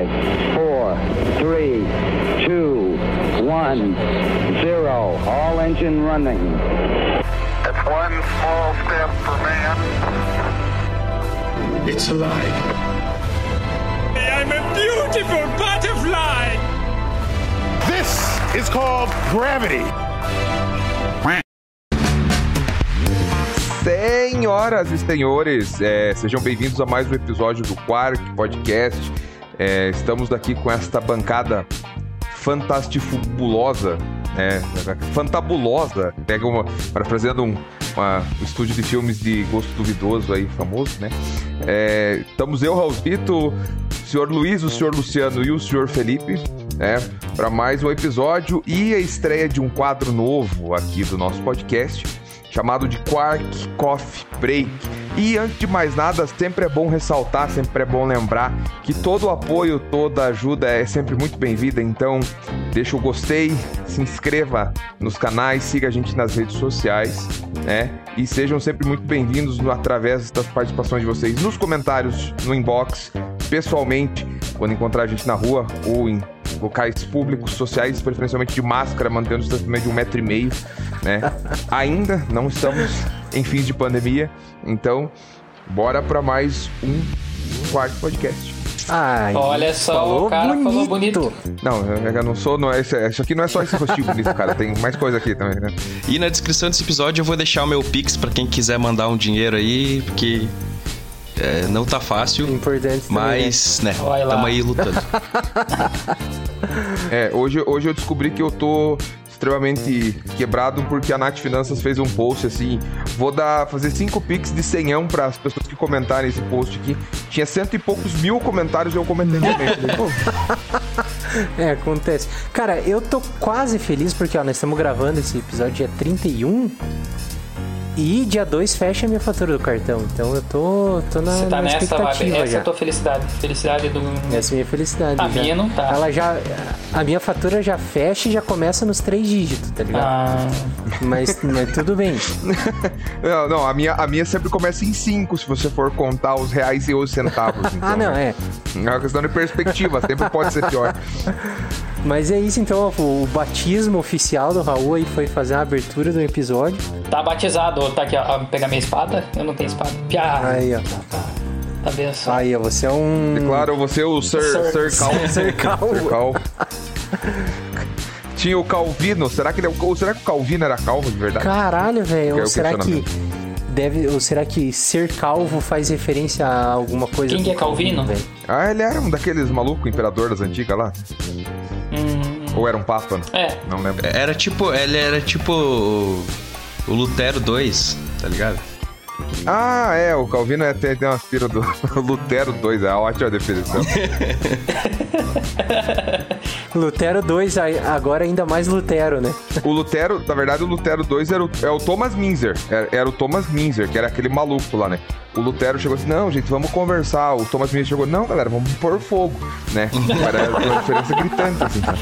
Five, four, three, two, one, zero. All engine running. It's one small step for man. It's alive. I'm a beautiful butterfly! This is called gravity. Senhoras e senhores, é, sejam bem-vindos a mais um episódio do Quark Podcast. É, estamos aqui com esta bancada fantastifubulosa, né? Fantabulosa, pega uma, parafraseando um, uma, um estúdio de filmes de gosto duvidoso aí, famoso, né? É, estamos eu, Raulzito, o senhor Luiz, o senhor Luciano e o senhor Felipe, né? Para mais um episódio e a estreia de um quadro novo aqui do nosso podcast chamado de Quark Coffee Break. E antes de mais nada, sempre é bom ressaltar, sempre é bom lembrar que todo apoio, toda ajuda é sempre muito bem-vinda. Então, deixa o gostei, se inscreva nos canais, siga a gente nas redes sociais, né? E sejam sempre muito bem-vindos através das participações de vocês nos comentários, no inbox, pessoalmente, quando encontrar a gente na rua ou em locais públicos, sociais, preferencialmente de máscara, mantendo o distanciamento de um metro e meio, né? Ainda não estamos em fins de pandemia, então bora para mais um quarto podcast. Ai, Olha só, falou o cara bonito. falou bonito. Não, eu eu não sou, não é, isso aqui não é só esse rostinho bonito, cara, tem mais coisa aqui também, né? E na descrição desse episódio eu vou deixar o meu Pix pra quem quiser mandar um dinheiro aí, porque é, não tá fácil, Importante também, mas, né, Vai lá. tamo aí lutando. É, hoje, hoje eu descobri que eu tô extremamente quebrado porque a Nath Finanças fez um post assim, vou dar fazer cinco pix de senhão para as pessoas que comentarem esse post aqui. Tinha cento e poucos mil comentários e eu comentei também. É, acontece. Cara, eu tô quase feliz porque, ó, nós estamos gravando esse episódio dia 31 e dia 2 fecha a minha fatura do cartão. Então eu tô, tô na, Você tá na nessa vibe. expectativa Essa é a tua felicidade. Felicidade do. Essa é a minha felicidade. A já. minha não tá. Ela já. A minha fatura já fecha e já começa nos três dígitos, tá ligado? Ah, Mas, mas tudo bem. não, não, a minha, a minha sempre começa em cinco se você for contar os reais e os centavos. Então, Ah, não, é. É uma questão de perspectiva, sempre pode ser pior. Mas é isso então, o, o batismo oficial do Raul aí foi fazer a abertura do episódio. tá batizado. Tá aqui, ó. Pegar minha espada. Eu não tenho espada. Piá. Aí, ó. Tá bem só. Aí, ó, você é um. Declaro você o Sir, Sir- Sir Cal. Sir Cal. Sir Cal. Tinha o Calvino, será que, ele, é ou será que o Calvino era calvo de verdade? Caralho, velho. Que é Ou será que deve, ou será que ser calvo faz referência a alguma coisa? Quem que é Calvino? velho? Ah, ele era um daqueles malucos imperador das antigas lá? Hum, Ou era um papa? é. Não lembro. Era tipo, ele era tipo o Lutero 2, tá ligado? Ah, é, o Calvino é, tem, tem uma aspira do Lutero 2, é uma ótima definição. Lutero 2, aí- agora ainda mais Lutero, né? o Lutero, na verdade, o Lutero 2 era o, é o Thomas Minzer. Era, era o Thomas Minzer, que era aquele maluco lá, né? O Lutero chegou assim, não, gente, vamos conversar. O Thomas Minzer chegou, não, galera, vamos pôr fogo, né? Era uma diferença gritante, assim, sabe?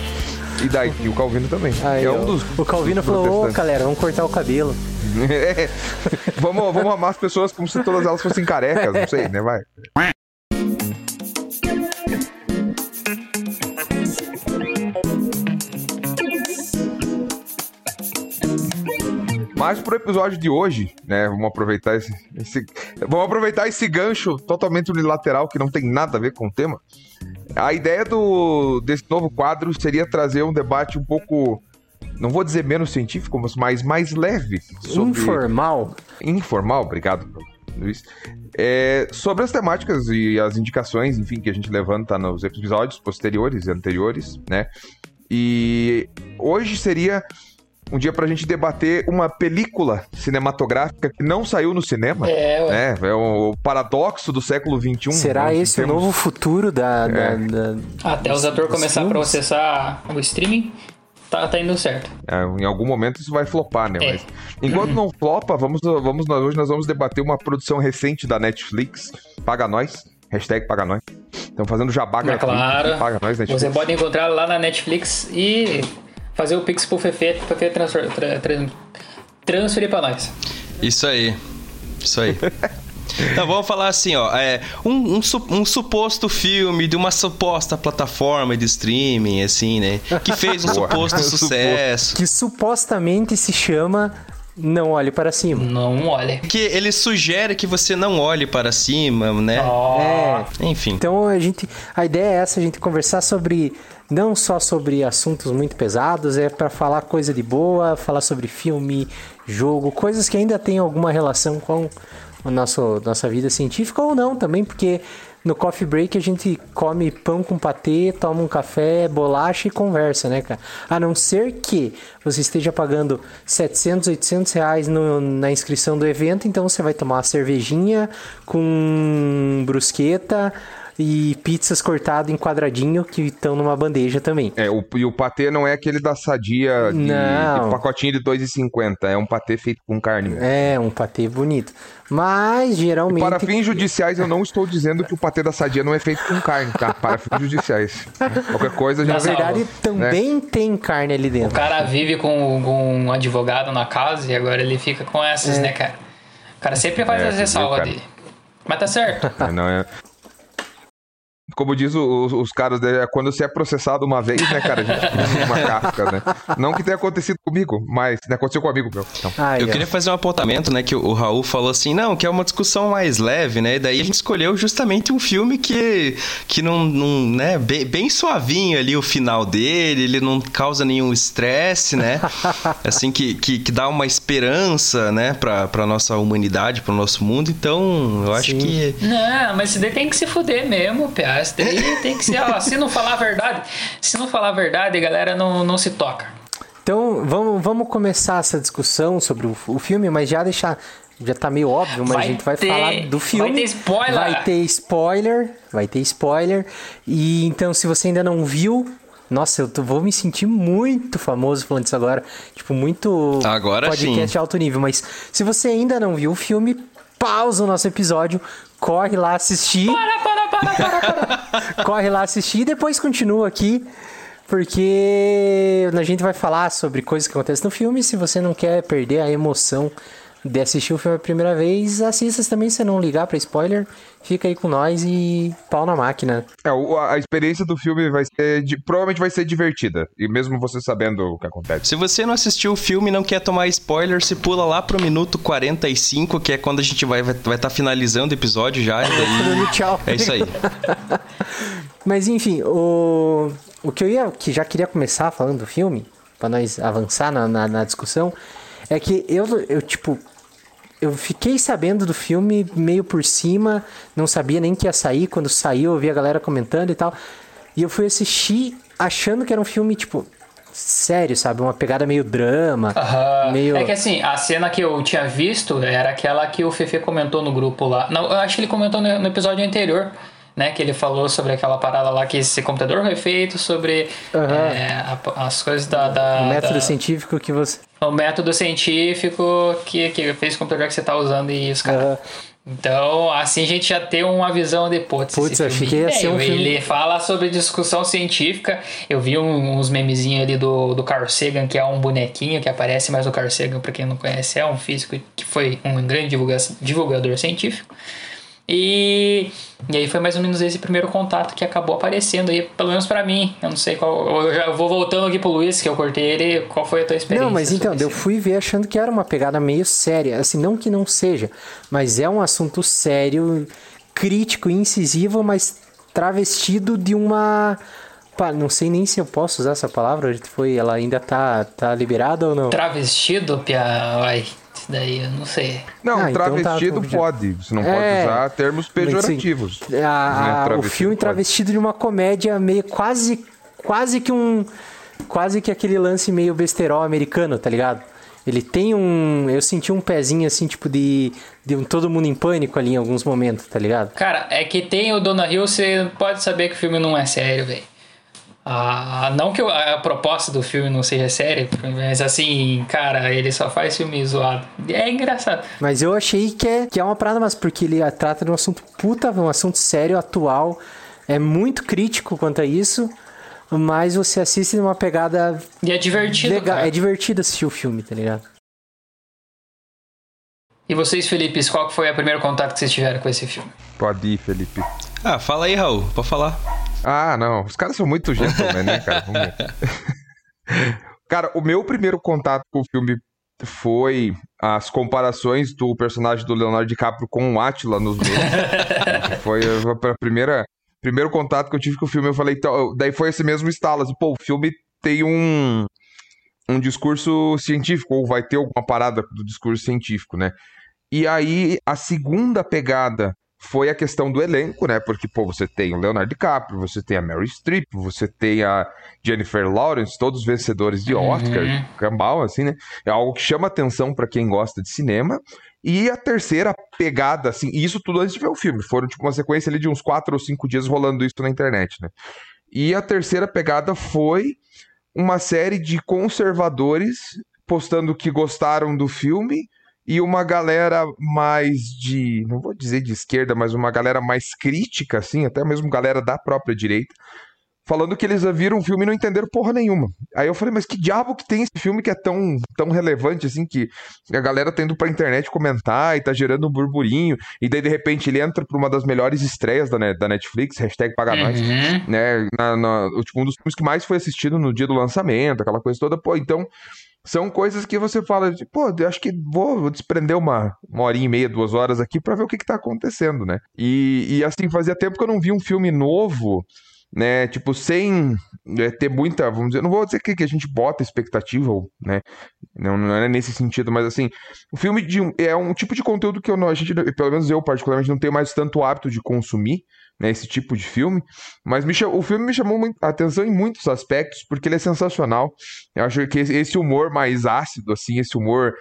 E daí, e o Calvino também. Aí, é um dos o Calvino dos falou, ô, galera, vamos cortar o cabelo. É. vamos, vamos amar as pessoas como se todas elas fossem carecas, não sei, né? Vai. Mas pro episódio de hoje, né? Vamos aproveitar esse, esse- vamos aproveitar esse gancho totalmente unilateral que não tem nada a ver com o tema. A ideia do desse novo quadro seria trazer um debate um pouco, não vou dizer menos científico, mas mais mais leve sobre Informal. informal, obrigado, Luiz. É, sobre as temáticas e as indicações, enfim, que a gente levanta nos episódios posteriores e anteriores, né? E hoje seria um dia pra gente debater uma película cinematográfica que não saiu no cinema. É, ué. É, é o paradoxo do século XXI. Será Nós esse o temos- novo futuro da. da- É. da- Até os atores começar a filmes? processar o streaming, tá, tá indo certo. É, em algum mommomento isso vai flopar, né? É. Mas enquanto não flopa, vamos, vamos nós, hoje nós vamos debater uma produção recente da Netflix. Paga nós. Hashtag paga nós. Estamos fazendo jabá É gratuito. claro. Paga nós, Netflix. Você pode encontrar lá na Netflix e fazer o Pix pro Fefe pra que transfer, tra, tra- transferir pra nós. Isso aí. Isso aí. Então, vamos falar assim, ó. É, um, um, um suposto filme de uma suposta plataforma de streaming, assim, né? Que fez um Boa. suposto sucesso. Que supostamente se chama Não Olhe Para Cima. Não olha. Que ele sugere que você não olhe para cima, né? Ó, É. Enfim. Então a gente, a ideia é essa, a gente conversar sobre não só sobre assuntos muito pesados, é para falar coisa de boa, falar sobre filme, jogo, coisas que ainda têm alguma relação com o nosso nossa vida científica ou não também, porque no coffee break a gente come pão com patê, toma um café, bolacha e conversa, né, cara? A não ser que você esteja pagando 700, 800 reais no- na inscrição do evento, então você vai tomar uma cervejinha com brusqueta e pizzas cortadas em quadradinho que estão numa bandeja também. É, o, e o patê não é aquele da sadia de, Não. de pacotinho de 2,50. É um patê feito com carne. mesmo. É, um patê bonito. Mas geralmente. Para fins judiciais, eu não estou dizendo que o patê da sadia não é feito com carne, tá? Para fins judiciais. Qualquer coisa, a Na verdade, né? também tem carne ali O dentro. cara vive com, com um advogado na casa e agora ele fica com essas, É. né, cara? O cara sempre faz É, ressalvas dele. Mas tá certo. É, não é. Como diz o- os, os caras, né, quando você é processado uma vez, né, cara, a gente cria uma casca, né? Não que tenha acontecido comigo, mas né, aconteceu com um amigo meu. Então. Ai, Eu ó. queria fazer um apontamento, né? Que o o Raul falou assim, não, que é uma discussão mais leve, né? E daí a gente escolheu justamente um filme que, que não, não né? Bem, bem suavinho ali o final dele, ele não causa nenhum estresse, né? assim, que, que, que dá uma esperança, né? Pra, pra nossa humanidade, pro nosso mundo. Então, eu acho Sim. que... Não, mas daí tem que se fuder mesmo, Pia. Daí tem que ser, ó, se não falar a verdade, se não falar a verdade, a galera não, não se toca. Então, vamos, vamos começar essa discussão sobre o, o filme, mas já deixar. Já tá meio óbvio, mas Vai a gente vai ter- falar do filme. vai ter spoiler. Vai ter spoiler. Vai ter spoiler. E então, se você ainda não viu. Nossa, eu tô- vou me sentir muito famoso falando isso agora. Tipo, muito Agora podcast sim. alto nível. Mas se você ainda não viu o filme, pausa o nosso episódio, corre lá assistir. Para, para, para, para, para. Corre lá assistir e depois continua aqui. Porque a gente vai falar sobre coisas que acontecem no filme. Se você não quer perder a emoção de assistir o filme a primeira vez, assista também se não ligar pra spoiler. Fica aí com nós e pau na máquina. É, a experiência do filme vai ser. de- provavelmente vai ser divertida. E mesmo você sabendo o que acontece. Se você não assistiu o filme e não quer tomar spoiler, se pula lá pro minuto 45, que é quando a gente vai estar vai tá finalizando o episódio já. E daí... Tchau. É isso aí. Mas enfim, o, o que eu ia, que já queria começar falando do filme, pra nós avançar na, na, na discussão, é que eu, eu, tipo, eu fiquei sabendo do filme meio por cima, não sabia nem que ia sair, quando saiu eu vi a galera comentando e tal, e eu fui assistir achando que era um filme, tipo, sério, sabe? Uma pegada meio drama, Aham. meio... É que assim, a cena que eu tinha visto era aquela que o Fefe comentou no grupo lá. Não, eu acho que ele comentou no, no episódio anterior, né? Que ele falou sobre aquela parada lá que esse computador foi feito, sobre Aham. é, a- as coisas da. da o método da- científico que você... o método científico que, que fez o computador que você tá usando e os caras. Aham. Então, assim a gente já tem uma visão de putz, Putz, esse filme ia ser um filme- Ele fala sobre discussão científica. Eu vi um- uns memezinhos ali do, do Carl Sagan, que é um bonequinho que aparece, mas o Carl Sagan, pra quem não conhece, é um físico que foi um grande divulga- divulgador científico. E, e aí foi mais ou menos esse primeiro contato que acabou aparecendo aí, pelo menos pra mim. Eu não sei qual. Eu já vou voltando aqui pro Luiz, que eu cortei ele. Qual foi a tua experiência? Não, mas então, eu fui ver achando que era uma pegada meio séria. Assim, não que não seja, mas é um assunto sério, crítico, incisivo, mas travestido de uma. Pá, não sei nem se eu posso usar essa palavra. Foi, ela ainda tá, tá liberada ou não? Travestido, Pia. Ai, daí eu não sei. Não, Ah, então tá, travestido pode. Você não É, pode usar termos assim, pejorativos. a- a- né? o Travestido filme pode. travestido de uma comédia meio quase quase que um quase que aquele lance meio besterol americano, tá ligado? Ele tem um, eu senti um pezinho assim tipo de de um todo mundo em pânico ali em alguns momentos, tá ligado? Cara, é que tem o Dona Hill, você pode saber que o filme não é sério, velho. Ah, não que a proposta do filme não seja séria, mas assim, cara, ele só faz filme zoado. É engraçado. Mas eu achei que é, que é uma parada, mas porque ele trata de um assunto puta, um assunto sério, atual, é muito crítico quanto a isso, mas você assiste numa pegada E é divertido, legal, cara. é divertido assistir o filme, tá ligado? E vocês, Felipe, qual foi o primeiro contato que vocês tiveram com esse filme? Pode ir, Felipe. Ah, fala aí, Raul, pode falar. Ah, não. Os caras são muito gentlemen, né, cara? Vamos ver. cara, o meu primeiro contato com o filme foi as comparações do personagem do Leonardo DiCaprio com o Atila nos memes. foi a primeira primeiro contato que eu tive com o filme. Eu falei, então, daí foi esse mesmo estalo. Assim, Pô, o filme tem um, um discurso científico, ou vai ter alguma parada do discurso científico, né? E aí, a segunda pegada foi a questão do elenco, né? Porque, pô, você tem o Leonardo DiCaprio, você tem a Mary Streep, você tem a Jennifer Lawrence, todos vencedores de Oscar, uhum. cambal, assim, né? É algo que chama atenção para quem gosta de cinema. E a terceira pegada, assim, e isso tudo antes de ver o filme, foram tipo uma sequência ali de uns quatro ou cinco dias rolando isso na internet, né? E a terceira pegada foi uma série de conservadores postando que gostaram do filme e uma galera mais de, não vou dizer de esquerda, mas uma galera mais crítica, assim, até mesmo galera da própria direita, falando que eles viram o filme e não entenderam porra nenhuma. Aí eu falei, mas que diabo que tem esse filme que é tão, tão relevante, assim, que a galera tá indo pra internet comentar e tá gerando um burburinho, e daí de repente ele entra pra uma das melhores estreias da, da Netflix, hashtag paga nós, uhum. né, na, na, tipo, um dos filmes que mais foi assistido no dia do lançamento, aquela coisa toda, pô, então são coisas que você fala, de, pô, acho que vou, vou desprender uma, uma e meia, duas horas aqui para ver o que, que tá acontecendo, né? E, e assim, fazia tempo que eu não vi um filme novo, né? Tipo, sem é, ter muita, vamos dizer, não vou dizer que, que a gente bota expectativa, né? Não, não é nesse sentido, mas assim, o filme de, é um tipo de conteúdo que eu não, a gente, pelo menos eu particularmente, não tenho mais tanto hábito de consumir, né, esse tipo de filme, mas me, o filme me chamou a atenção em muitos aspectos, porque ele é sensacional. Eu acho que esse humor mais ácido, assim, esse humor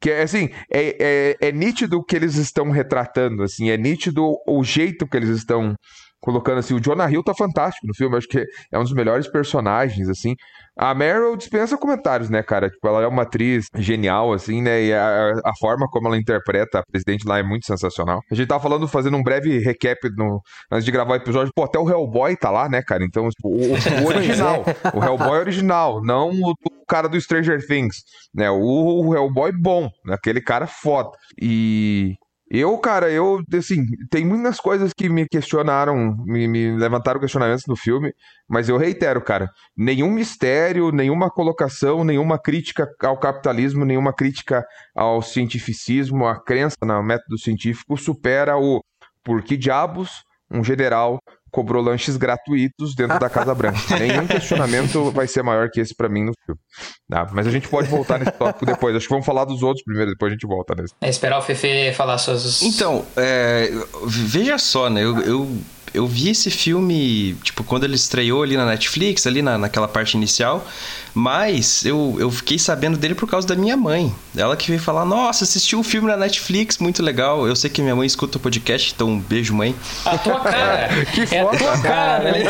que é assim, é, é, é nítido o que eles estão retratando, assim, é nítido o jeito que eles estão colocando assim, o Jonah Hill tá fantástico no filme, acho que é um dos melhores personagens, assim. A Meryl dispensa comentários, né, cara? Tipo, ela é uma atriz genial, assim, né? E a, a forma como ela interpreta a presidente lá é muito sensacional. A gente tava falando, fazendo um breve recap no, antes de gravar o episódio. Pô, até o Hellboy tá lá, né, cara? Então, tipo, o, o original. o Hellboy original, não o, o, cara do Stranger Things, né? O, o Hellboy bom, né? aquele cara foda. E eu, cara, eu, assim, tem muitas coisas que me questionaram, me, me, levantaram questionamentos no filme, mas eu reitero, cara, nenhum mistério, nenhuma colocação, nenhuma crítica ao capitalismo, nenhuma crítica ao cientificismo, a crença no método científico supera o por que diabos um general cobrou lanches gratuitos dentro da Casa Branca. Nenhum questionamento vai ser maior que esse para mim no filme. Tá? Mas a gente pode voltar nesse tópico depois. Acho que vamos falar dos outros primeiro, depois a gente volta nesse. É esperar o Fefe falar suas. Então, é, veja só, né? eu, eu eu vi esse filme, tipo, quando ele estreou ali na Netflix, ali na, naquela parte inicial, mas eu, eu fiquei sabendo dele por causa da minha mãe. Ela que veio falar, nossa, assistiu o um filme na Netflix, muito legal. Eu sei que minha mãe escuta o podcast, então um beijo, mãe. A tua cara! que é foda, a tua cara, né?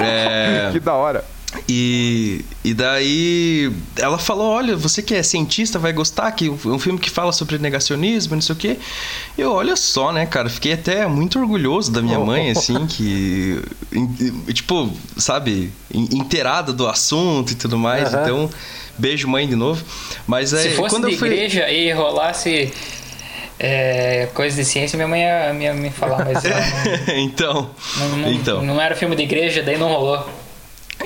é... Que da hora. E, e daí ela falou: Olha, você que é cientista vai gostar, que é um filme que fala sobre negacionismo, não sei o quê. Eu, olha só, né, cara, fiquei até muito orgulhoso da minha oh. mãe, assim, que. Tipo, sabe, inteirada do assunto e tudo mais. Uhum. Então, beijo, mãe, de novo. Mas é. Se fosse quando de fui... igreja e rolasse. É, coisa de ciência, minha mãe ia, ia me falar, mas. Não, então, não, não, então. Não era filme de igreja, daí não rolou.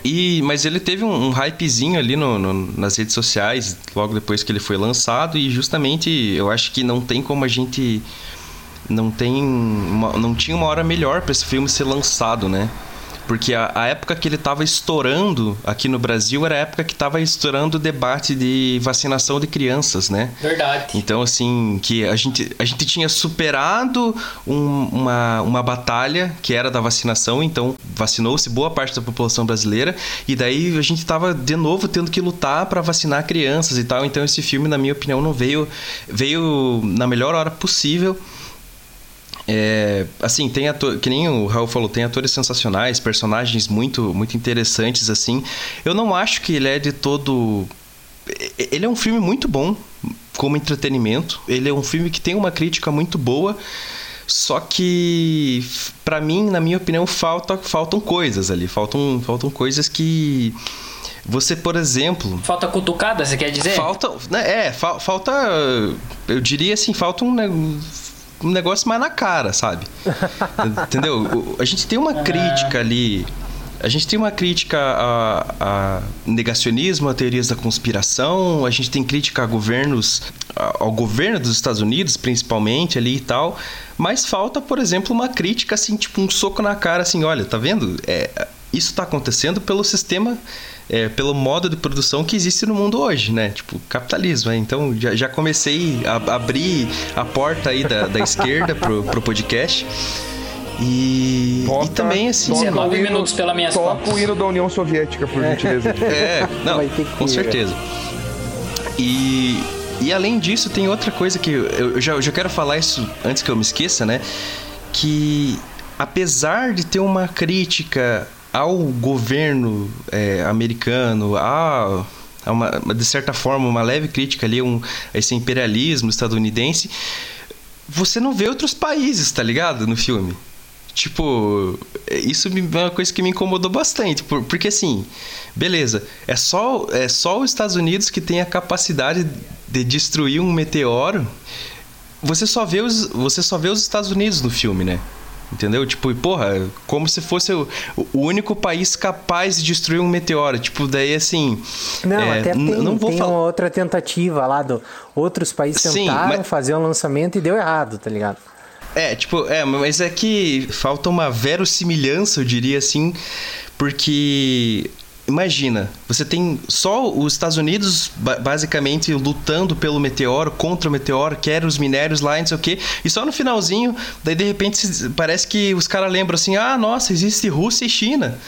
E, mas ele teve um, um hypezinho ali no, no, nas redes sociais logo depois que ele foi lançado e justamente eu acho que não tem como a gente não tem uma, não tinha uma hora melhor para esse filme ser lançado, né? Porque a, a, época que ele estava estourando aqui no Brasil era a época que estava estourando o debate de vacinação de crianças, né? Verdade. Então, assim, que a gente, a gente tinha superado um, uma, uma batalha que era da vacinação, então vacinou-se boa parte da população brasileira, e daí a gente estava de novo tendo que lutar para vacinar crianças e tal. Então, esse filme, na minha opinião, não veio, veio na melhor hora possível é, assim, tem ator, que nem o Raul falou, tem atores sensacionais, personagens muito, muito interessantes, assim. Eu não acho que ele é de todo. Ele é um filme muito bom como entretenimento. Ele é um filme que tem uma crítica muito boa. Só que, pra mim, na minha opinião, falta, faltam coisas ali. Faltam, faltam coisas que. Você, por exemplo. Falta cutucada, você quer dizer? Falta. Né, é, fa falta. Eu diria assim, falta um, ne um negócio mais na cara, sabe? Entendeu? A gente tem uma crítica ali. A gente tem uma crítica a, a, negacionismo, a teorias da conspiração, a gente tem crítica a governos, ao governo dos Estados Unidos, principalmente ali e tal, mas falta, por exemplo, uma crítica assim, tipo um soco na cara, assim, olha, tá vendo? É, isso está acontecendo pelo sistema é, pelo modo de produção que existe no mundo hoje, né? Tipo, capitalismo. Né? Então, já, já comecei a abrir a porta aí da, da esquerda pro, pro podcast. E, e também, assim... 19 minutos pela minha Toca o hino da União Soviética, por gentileza. É, não, com certeza. E, e além disso, tem outra coisa que eu, eu, já, eu já quero falar isso antes que eu me esqueça, né? Que apesar de ter uma crítica ao governo é, americano, a, uma, de certa forma, uma leve crítica ali um, a esse imperialismo estadunidense, você não vê outros países, tá ligado? No filme. Tipo, isso é uma coisa que me incomodou bastante, porque assim, beleza, é só, é só os Estados Unidos que tem a capacidade de destruir um meteoro. Você só vê os, você só vê os Estados Unidos no filme, né? Entendeu? Tipo, porra, como se fosse o, o, único país capaz de destruir um meteoro. Tipo, daí assim. Não, é, até tem, não vou tem falar... uma outra tentativa lá do. Outros países tentaram Sim, mas... fazer um lançamento e deu errado, tá ligado? É, tipo, é, mas é que falta uma verossimilhança, eu diria assim, porque imagina, você tem só os Estados Unidos basicamente lutando pelo meteoro, contra o meteoro, quer os minérios lá, não sei o quê, e só no finalzinho, daí de repente parece que os caras lembram assim: ah, nossa, existe Rússia e China,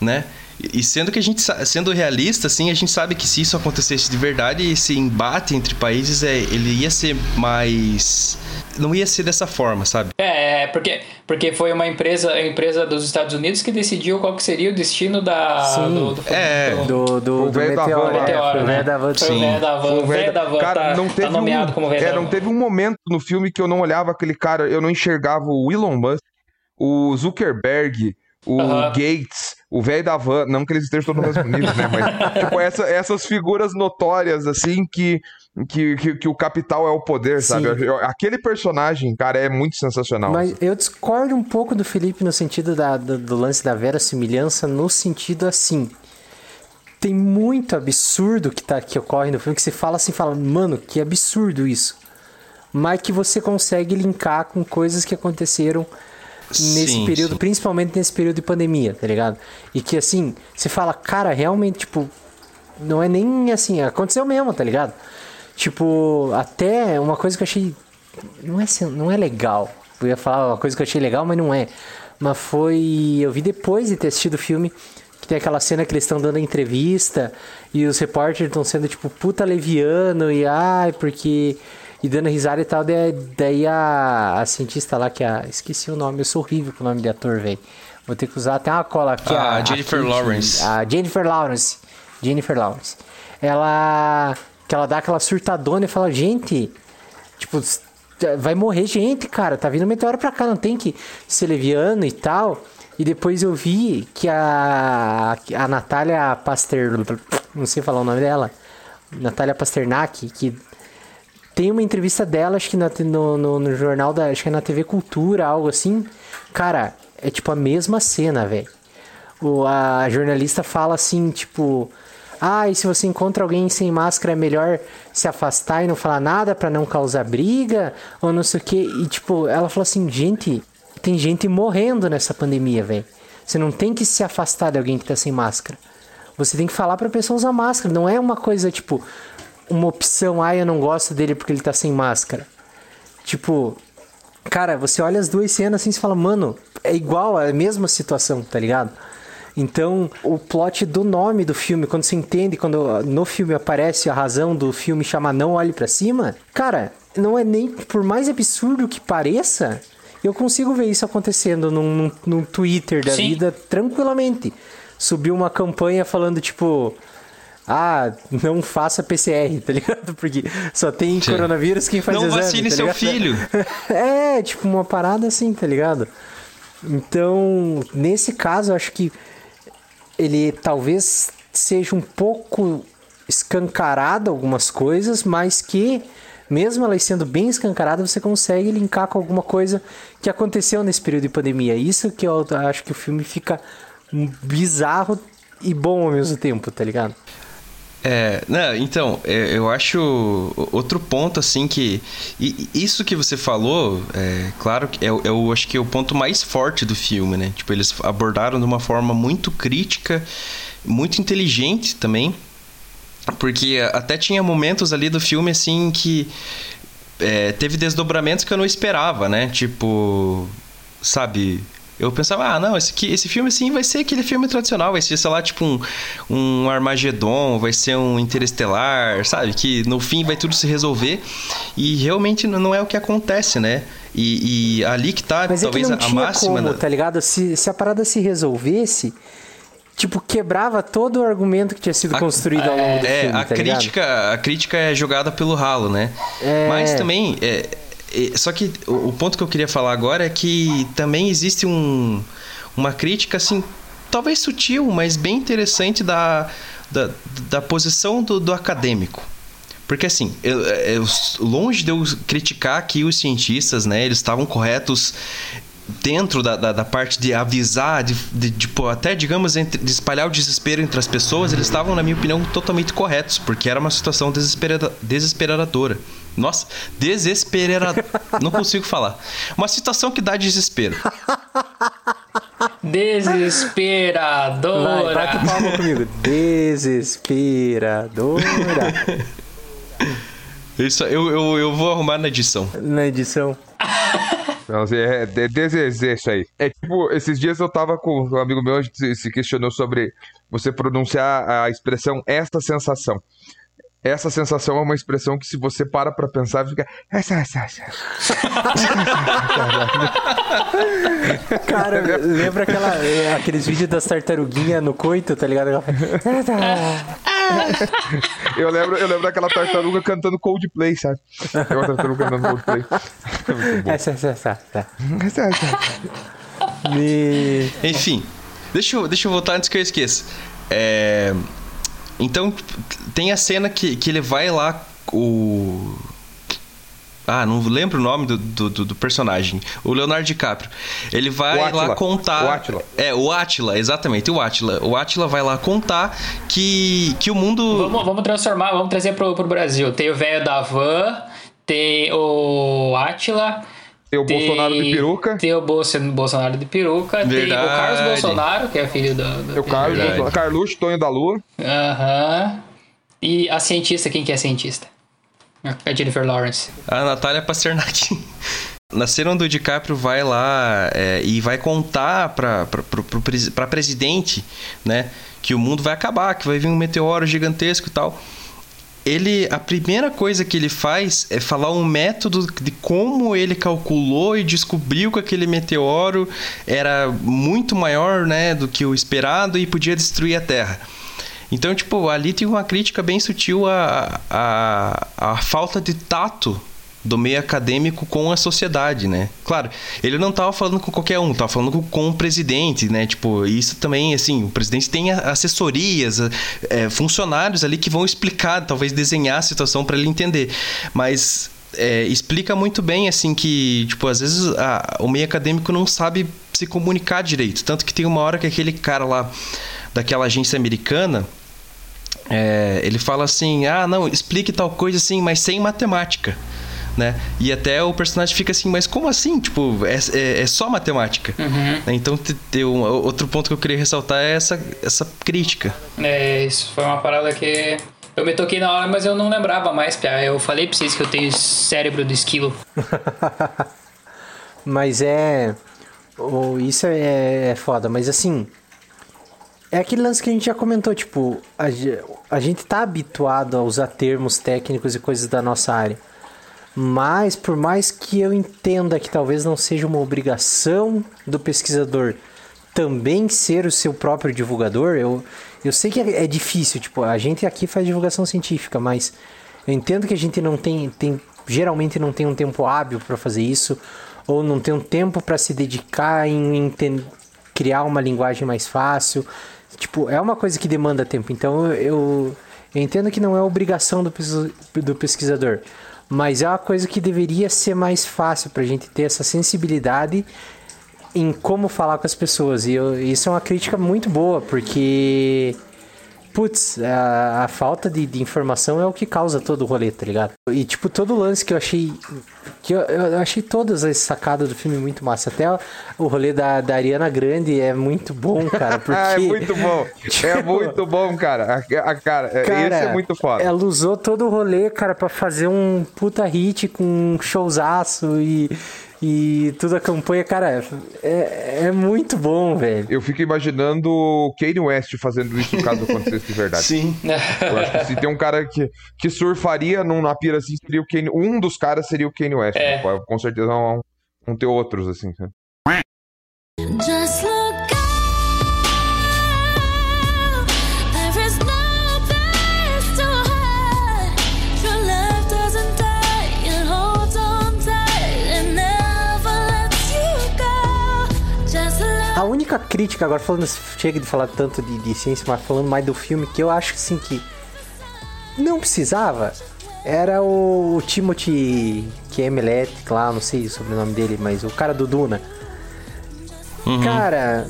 né? E sendo que a gente, sendo realista, assim, a gente sabe que se isso acontecesse de verdade, esse embate entre países, é, ele ia ser mais não ia ser dessa forma, sabe? É, é, porque, porque foi uma empresa, a empresa dos Estados Unidos que decidiu qual que seria o destino da, Sim, do, do, é, do, do, do meteoro. Né? meteoro né? da van. Foi o velho da van. O velho da van cara, tá, não teve tá nomeado um, como velho é, Não teve um momento no filme que eu não olhava aquele cara, eu não enxergava o Elon Musk, o Zuckerberg, o Gates, o velho da van, não que eles estejam todos no mesmo nível, né? Mas, tipo, essa, essas figuras notórias, assim, que que, que, que, o capital é o poder, Sim. sabe? Aquele personagem, cara, é muito sensacional. Mas eu discordo um pouco do Felipe no sentido da, do, do lance da vera semelhança, no sentido assim. Tem muito absurdo que, tá, que ocorre no filme que você fala assim, fala, mano, que absurdo isso. Mas que você consegue linkar com coisas que aconteceram nesse sim, período, sim. principalmente nesse período de pandemia, tá ligado? E que assim, você fala, cara, realmente, tipo, não é nem assim, aconteceu mesmo, tá ligado? Tipo, até uma coisa que eu achei. Não é, não é legal. Eu ia falar uma coisa que eu achei legal, mas não é. Mas foi. Eu vi depois de ter assistido o filme. Que tem aquela cena que eles estão dando a entrevista. E os repórteres estão sendo tipo puta leviano. E ai, porque. E dando risada e tal. Daí, daí a, a cientista lá, que é a. Esqueci o nome, eu sou horrível com o nome de ator, velho. Vou ter que usar até uma cola aqui. Ah, a Jennifer a Lawrence. A Jennifer Lawrence. Jennifer Lawrence. Ela que ela dá aquela surtadona e fala, gente, tipo, vai morrer gente, cara, tá vindo meteoro pra cá, não tem que ser leviano e tal. E depois eu vi que a, a Natália Paster, não sei falar o nome dela, Natália Pasternak, que tem uma entrevista dela, acho que na, no, no, no, jornal da, acho que é na TV Cultura, algo assim. Cara, é tipo a mesma cena, velho. A jornalista fala assim, tipo, ah, e se você encontra alguém sem máscara é melhor se afastar e não falar nada para não causar briga ou não sei o que. E tipo, ela falou assim, gente, tem gente morrendo nessa pandemia, velho. Você não tem que se afastar de alguém que tá sem máscara. Você tem que falar pra pessoa usar máscara. Não é uma coisa tipo, uma opção, ah, eu não gosto dele porque ele tá sem máscara. Tipo, cara, você olha as duas cenas assim e fala, mano, é igual, é a mesma situação, tá ligado? Então, o plot do nome do filme, quando você entende, quando no filme aparece a razão do filme chamar Não Olhe para Cima, cara, não é nem por mais absurdo que pareça, eu consigo ver isso acontecendo num, num, num Twitter da Sim. vida tranquilamente. Subiu uma campanha falando tipo. Ah, não faça PCR, tá ligado? Porque só tem Sim. coronavírus quem faz Não exame, vacine tá seu filho. É, tipo uma parada assim, tá ligado? Então, nesse caso, eu acho que ele talvez seja um pouco escancarado algumas coisas, mas que mesmo elas sendo bem escancaradas, você consegue linkar com alguma coisa que aconteceu nesse período de pandemia. Isso que eu acho que o filme fica bizarro e bom ao mesmo tempo, tá ligado? É, não, então, é, eu acho outro ponto, assim, que. isso que você falou, é, claro que é, o- acho que é o ponto mais forte do filme, né? Tipo, eles abordaram de uma forma muito crítica, muito inteligente também. Porque até tinha momentos ali do filme, assim, que. é, teve desdobramentos que eu não esperava, né? Tipo. Sabe. Eu pensava, ah, não, esse, aqui, esse filme assim vai ser aquele filme tradicional, vai ser, sei lá, tipo um, um Armagedon, vai ser um Interestelar, sabe? Que no fim vai tudo se resolver. E realmente não é o que acontece, né? E, e ali que tá, Mas talvez é que a, não a tinha máxima. como, tá ligado? Se, se a parada se resolvesse, tipo, quebrava todo o argumento que tinha sido construído ao longo do É, filme, a tá ligado? crítica, a crítica é jogada pelo ralo, né? É. Mas também, é, é, só que o, ponto que eu queria falar agora é que também existe um, uma crítica, assim, talvez sutil, mas bem interessante da, da, da posição do, do acadêmico. Porque assim, eu, eu- longe de eu criticar aqui os cientistas, né? Eles estavam corretos dentro da, da, da parte de avisar, de, de, de, pô, até digamos, entre- de espalhar o desespero entre as pessoas, eles estavam, na minha opinião, totalmente corretos, porque era uma situação desesperada, desesperadora. Nossa, desesperadora. Não consigo falar. Uma situação que dá desespero. Desesperadora. Vai, bate palma comigo. Desesperadora. Isso, eu, eu, eu vou arrumar na edição. Na edição. Não, assim, é, é desejo aí. É tipo, esses dias eu tava com um amigo meu, a gente se questionou sobre você pronunciar a expressão esta sensação. Essa sensação é uma expressão que se você para pra pensar, fica. Essa, essa, essa. Cara, lembra aquela, é, aqueles vídeos das tartaruguinhas no coito, tá ligado? Eu lembro, eu lembro daquela tartaruga cantando Coldplay, sabe? Tem uma tartaruga cantando Coldplay. Essa, essa, essa. essa. Essa, essa. Me... Enfim, deixa eu, deixa eu voltar antes que eu esqueça. É, Então, tem a cena que, que ele vai lá, o. Ah, não lembro o nome do, do, do- do personagem. O Leonardo DiCaprio. Ele vai lá contar. O Átila. É, o Átila, exatamente, o Átila. O Átila vai lá contar que, que o mundo. Vamos, vamos transformar, vamos trazer pro, pro Brasil. Tem o velho da van, tem o Atila. Tem o Bolsonaro de peruca. Tem o Bolso- Bolsonaro de peruca. Tem o Verdade. Carlos Bolsonaro, que é filho do. do É o Carlos, Verdade. Bolsonaro, Carluxo, Tonho da Lua. Aham. E a cientista, quem que é a cientista? A Jennifer Lawrence. A Natália Pasternak. Na cena onde o DiCaprio vai lá é, e vai contar pra presidente, né? Que o mundo vai acabar, que vai vir um meteoro gigantesco e tal. Ele, a primeira coisa que ele faz é falar um método de como ele calculou e descobriu que aquele meteoro era muito maior, né, do que o esperado e podia destruir a Terra. Então, tipo, ali tem uma crítica bem sutil à, à, à falta de tato do meio acadêmico com a sociedade, né? Claro, ele não tava falando com qualquer um, tava falando com, o presidente, né? Tipo, isso também, assim, o presidente tem assessorias, é, funcionários ali que vão explicar, talvez desenhar a situação para ele entender. Mas é, explica muito bem, assim, que, tipo, às vezes a- o meio acadêmico não sabe se comunicar direito. Tanto que tem uma hora que aquele cara lá daquela agência americana, é, ele fala assim: ah, não, explique tal coisa assim, mas sem matemática. Né? E até o personagem fica assim, mas como assim? Tipo, é, é, é só matemática. Né? Então, te- te- um, outro ponto que eu queria ressaltar é essa, essa crítica. É, isso foi uma parada que. Eu me toquei na hora, mas eu não lembrava mais, Pia. Eu falei pra vocês que eu tenho cérebro do esquilo. Mas é. o- isso é, é foda, mas assim. É aquele lance que a gente já comentou, tipo, a, a gente tá habituado a usar termos técnicos e coisas da nossa área. Mas por mais que eu entenda que talvez não seja uma obrigação do pesquisador também ser o seu próprio divulgador, eu, eu sei que é, é difícil, tipo, a gente aqui faz divulgação científica, mas eu entendo que a gente não tem, tem geralmente não tem um tempo hábil para fazer isso, ou não tem um tempo para se dedicar em, em criar uma linguagem mais fácil. Tipo, é uma coisa que demanda tempo. Então eu, eu entendo que não é obrigação do, do pesquisador, mas é uma coisa que deveria ser mais fácil para a gente ter essa sensibilidade em como falar com as pessoas. E eu- isso é uma crítica muito boa, porque. Putz, a, a falta de, de informação é o que causa todo o rolê, tá ligado? E, tipo, todo o lance que eu achei. que eu, eu achei todas as sacadas do filme muito massa. Até o, o rolê da, da Ariana Grande é muito bom, cara. Porque, Ah, é muito bom. É Tipo, muito bom, cara. A, a- cara, é- Cara, esse é muito foda. Ela usou todo o rolê, cara, pra fazer um puta hit com um showzaço e, e toda a campanha, cara, é, é muito bom, velho. Eu fico imaginando o Kanye West fazendo isso caso acontecesse de verdade. Sim. Eu acho que se tem um cara que, que surfaria numa pira assim, seria o Kanye, um dos caras seria o Kanye West. É. né? Com certeza vão, vão ter outros, assim. Just única crítica, agora falando, chega de falar tanto de, de ciência, mas falando mais do filme, que eu acho assim que não precisava, era o, o Timothy Kemelet, lá, não sei o sobrenome dele, mas o cara do Duna. Cara,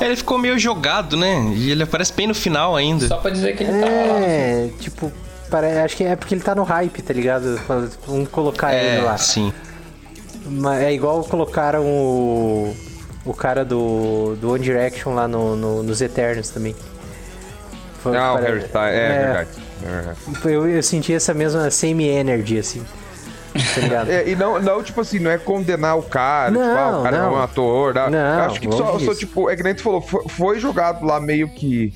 Ele ficou meio jogado, né? E ele aparece bem no final ainda. Só pra dizer que ele tá lá. é, tipo, pare- acho que é porque ele tá no hype, tá ligado? Vamos colocar ele lá. É, sim. Mas É igual colocaram o, o cara do, do One Direction lá no, no- nos Eternos também. Foi- Não, o Harry Styles, é, verdade. É verdade. Eu, eu senti essa mesma same energy, assim. Tá? É, e não, não, tipo assim, não é condenar o cara, Não, tipo, ah, o cara não, não. é um ator. Não. Não, Eu acho que só, só, disso. tipo, é que nem tu falou, foi, foi jogado lá meio que,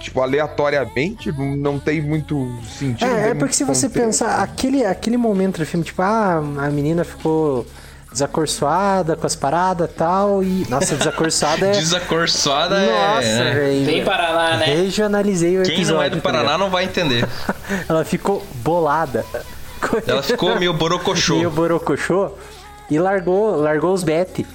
tipo, aleatoriamente, não, não tem muito sentido. não É, é porque se você pensar, aquele, aquele momento do filme, tipo, ah, a menina ficou desacorçoada com as paradas e tal, e. Nossa, desacorçoada é. Desacorçoada é. Nossa, né? velho. Bem Paraná, né? Regionalizei o Quem episódio. não é do tá Paraná não vai entender. Ela ficou bolada. Ela ficou meio borocochô. meio borocochô e largou, largou os bet.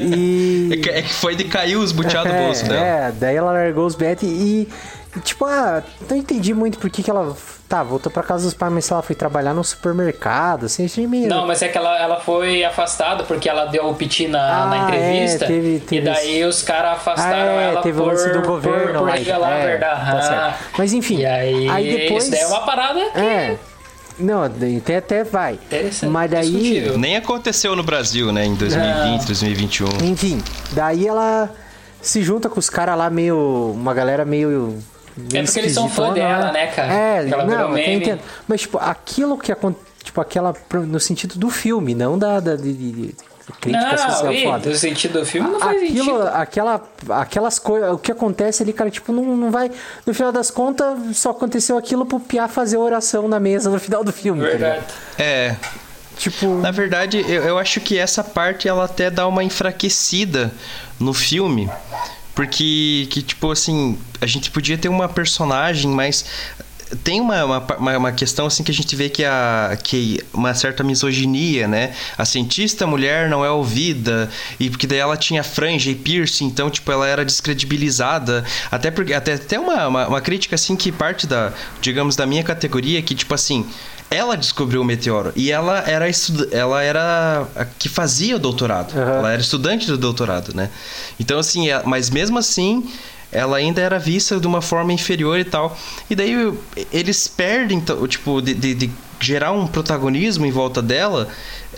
E, É que, é que foi de cair os buteados do bolso é, dela. é, daí ela largou os bet e, e, tipo, ah, não entendi muito por que, que ela. Tá, voltou pra casa dos pais, mas se ela foi trabalhar no supermercado, assim, achei meio. Não, mas é que ela, ela foi afastada porque ela deu o piti na, Ah, na entrevista. é, teve- teve e daí os caras afastaram Ah, é, ela teve por, o lance do governo por, por revelar a é, verdade. tá certo. Ah, Mas enfim, E aí, aí depois- Isso daí é uma parada que É. Não, até, até vai. Interessante, Mas daí. discutível. Nem aconteceu no Brasil, né? Em 2020, 2021. Enfim, daí ela se junta com os caras lá meio. Uma galera meio. É porque eles são fã dela, né, cara? É, Que ela virou não, eu entendo. Mas, tipo, aquilo que acontece. Tipo, aquela. No sentido do filme, não da. da de, de- de crítica Não, social e foda. do sentido do filme não faz Aquilo, sentido. aquela, aquelas coisas, o que acontece ali, cara, tipo, não, não vai. No final das contas, só aconteceu aquilo pro Piá fazer oração na mesa no final do filme. tá? Verdade. É. Tipo. Na verdade, eu, eu acho que essa parte ela até dá uma enfraquecida no filme. Porque, que, tipo assim, a gente podia ter uma personagem mais. Tem uma, uma, uma- uma questão assim que a gente vê que a que uma certa misoginia, né? A cientista mulher não é ouvida e porque daí ela tinha franja e piercing, então tipo ela era descredibilizada, até porque até até uma, uma, uma crítica assim que parte da, digamos, da minha categoria que tipo assim, ela descobriu o meteoro e ela era estu- ela era a que fazia o doutorado. Aham. Ela era estudante do doutorado, né? Então assim, é- mas mesmo assim, ela ainda era vista de uma forma inferior e tal. E daí eles perdem, então, tipo, de, de- de gerar um protagonismo em volta dela.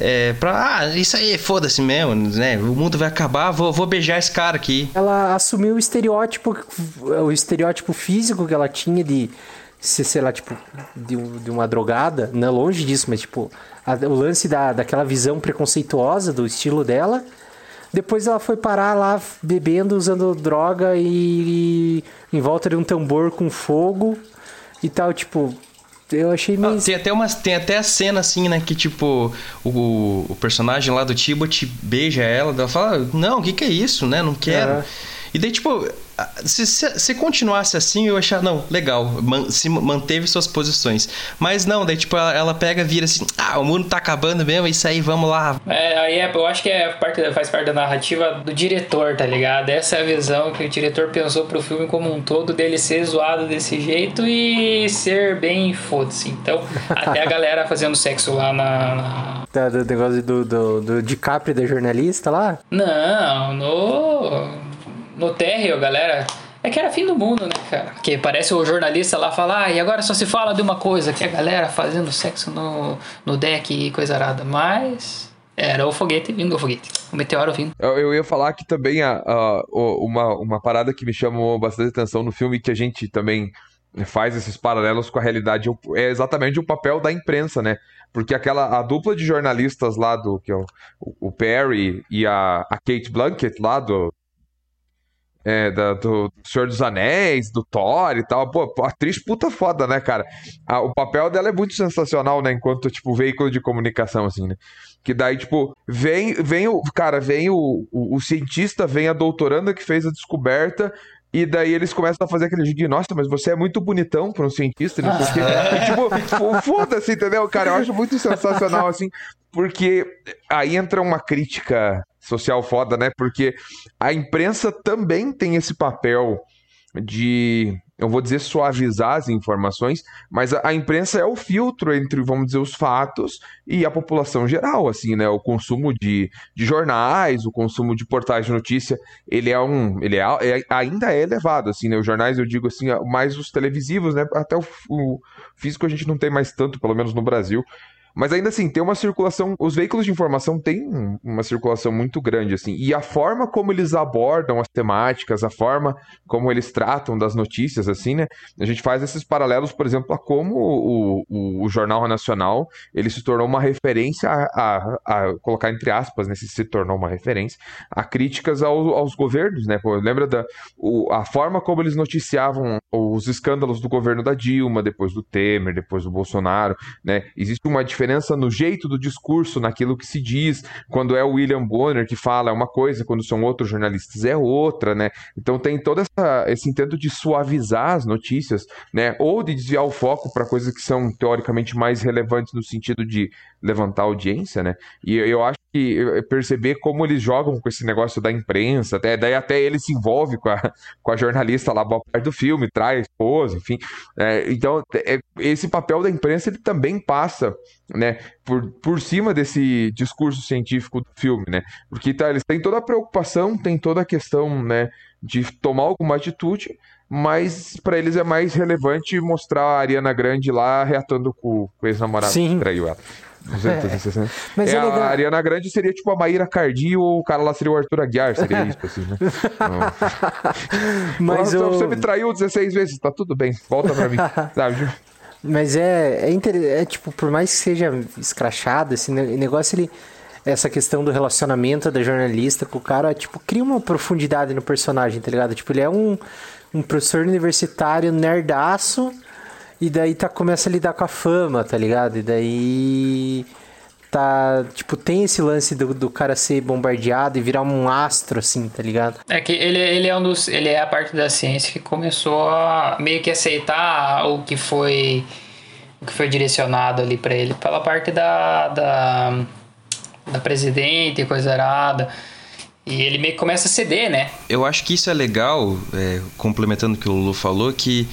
É, pra, ah, isso aí, foda-se mesmo, né? O mundo vai acabar, vou, vou beijar esse cara aqui. ela assumiu o estereótipo, o estereótipo físico que ela tinha de ser, sei lá, tipo, de, de uma drogada, não é longe disso, mas tipo, a- o lance da, daquela visão preconceituosa do estilo dela. Depois ela foi parar lá bebendo, usando droga e, em volta de um tambor com fogo e tal, tipo. Eu achei meio. Ah, tem até umas, tem até a cena assim, né, que tipo o, o personagem lá do Tibot beija ela, ela fala: "Não, o que que é isso, né? Não quero". Aham. E daí tipo, se, se, se continuasse assim, eu ia achar, não, legal, man- se manteve suas posições. Mas não, daí tipo ela, ela pega, vira assim: "Ah, o mundo tá acabando mesmo, é isso aí, vamos lá". É, aí é- eu acho que é parte, faz parte da narrativa do diretor, tá ligado? Essa é a visão que o diretor pensou pro filme como um todo, dele ser zoado desse jeito e ser bem foda-se. Então, até a galera fazendo sexo lá na- na, Da- do negócio do, do, do DiCaprio da jornalista lá. Não, no. No térreo, galera. É que era fim do mundo, né, cara? Que parece o jornalista lá falar, ah, e agora só se fala de uma coisa, que é a galera fazendo sexo no, no deck e coisa arada. Mas. Era o foguete vindo o foguete. O meteoro vindo. Eu, eu ia falar que também a, a- uma, uma parada que me chamou bastante atenção no filme, que a gente também faz esses paralelos com a realidade, é exatamente o papel da imprensa, né? Porque aquela a dupla de jornalistas lá do que é o, o Perry e a, a Kate Blanket lá do é, da- do Senhor dos Anéis, do Thor e tal. Pô, atriz puta foda, né, cara? Ah, o papel dela é muito sensacional, né? Enquanto, tipo, veículo de comunicação, assim, né? Que daí, tipo, vem, vem o. Cara, vem o, o, o cientista, vem a doutoranda que fez a descoberta. E daí eles começam a fazer aquele jogo de, nossa, mas você é muito bonitão pra um cientista, não sei o quê. E, tipo, fo- foda-se, entendeu, cara? Eu acho muito sensacional, assim, porque aí entra uma crítica social foda, né? Porque a imprensa também tem esse papel de, eu vou dizer, suavizar as informações, mas a, a imprensa é o filtro entre, vamos dizer, os fatos e a população geral, assim, né? O consumo de, de jornais, o consumo de portais de notícia, ele é um, ele é, é- ainda é elevado, assim, né? Os jornais, eu digo assim, mais os televisivos, né? Até o, o físico a gente não tem mais tanto, pelo menos no Brasil. Mas ainda assim, tem uma circulação. Os veículos de informação têm um- uma circulação muito grande, assim. E a forma como eles abordam as temáticas, a forma como eles tratam das notícias, assim, né? A gente faz esses paralelos, por exemplo, a como o, o, o Jornal Nacional ele se tornou uma referência a, a, a colocar entre aspas, né? Se se tornou uma referência a críticas ao- aos governos, né? Lembra da o- a forma como eles noticiavam os escândalos do governo da Dilma, depois do Temer, depois do Bolsonaro, né? Existe uma diferença no jeito do discurso, naquilo que se diz. Quando é o William Bonner que fala uma coisa, quando são outros jornalistas é outra, né? Então tem todo essa, esse intento de suavizar as notícias, né? Ou de desviar o foco para coisas que são teoricamente mais relevantes no sentido de levantar audiência, né? E eu acho que perceber como eles jogam com esse negócio da imprensa, até, daí até ele se envolve com a, com a jornalista lá, boa parte do filme, traz esposa, enfim. É, então, é, esse papel da imprensa ele também passa, né, por, por cima desse discurso científico do filme, né? Porque tá, eles têm toda a preocupação, tem toda a questão, né, de tomar alguma atitude, mas para eles é mais relevante mostrar a Ariana Grande lá reatando com o ex-namorado Sim. que traiu ela. Não sei, tô dizendo. Mas É, é legal. A Ariana Grande seria tipo a Maíra Cardi ou o cara lá seria o Arthur Aguiar, seria isso, assim, né? Mas Nossa, o- Você me traiu 16 vezes, tá tudo bem, volta pra mim, sabe? Mas é, é, inter... é tipo, por mais que seja escrachado, esse ne- negócio, ele. Essa questão do relacionamento da jornalista com o cara, tipo, cria uma profundidade no personagem, tá ligado? Tipo, ele é um, um professor universitário nerdaço, e daí tá, começa a lidar com a fama, tá ligado? E daí. Tá. Tipo, tem esse lance do, do cara ser bombardeado e virar um astro, assim, tá ligado? É que ele, ele é um dos. Ele é a parte da ciência que começou a meio que aceitar o que foi. O que foi direcionado ali pra ele. Pela parte da. da, da presidente e coisa arada. E ele meio que começa a ceder, né? Eu acho que isso é legal, é, complementando o que o Lulu falou, que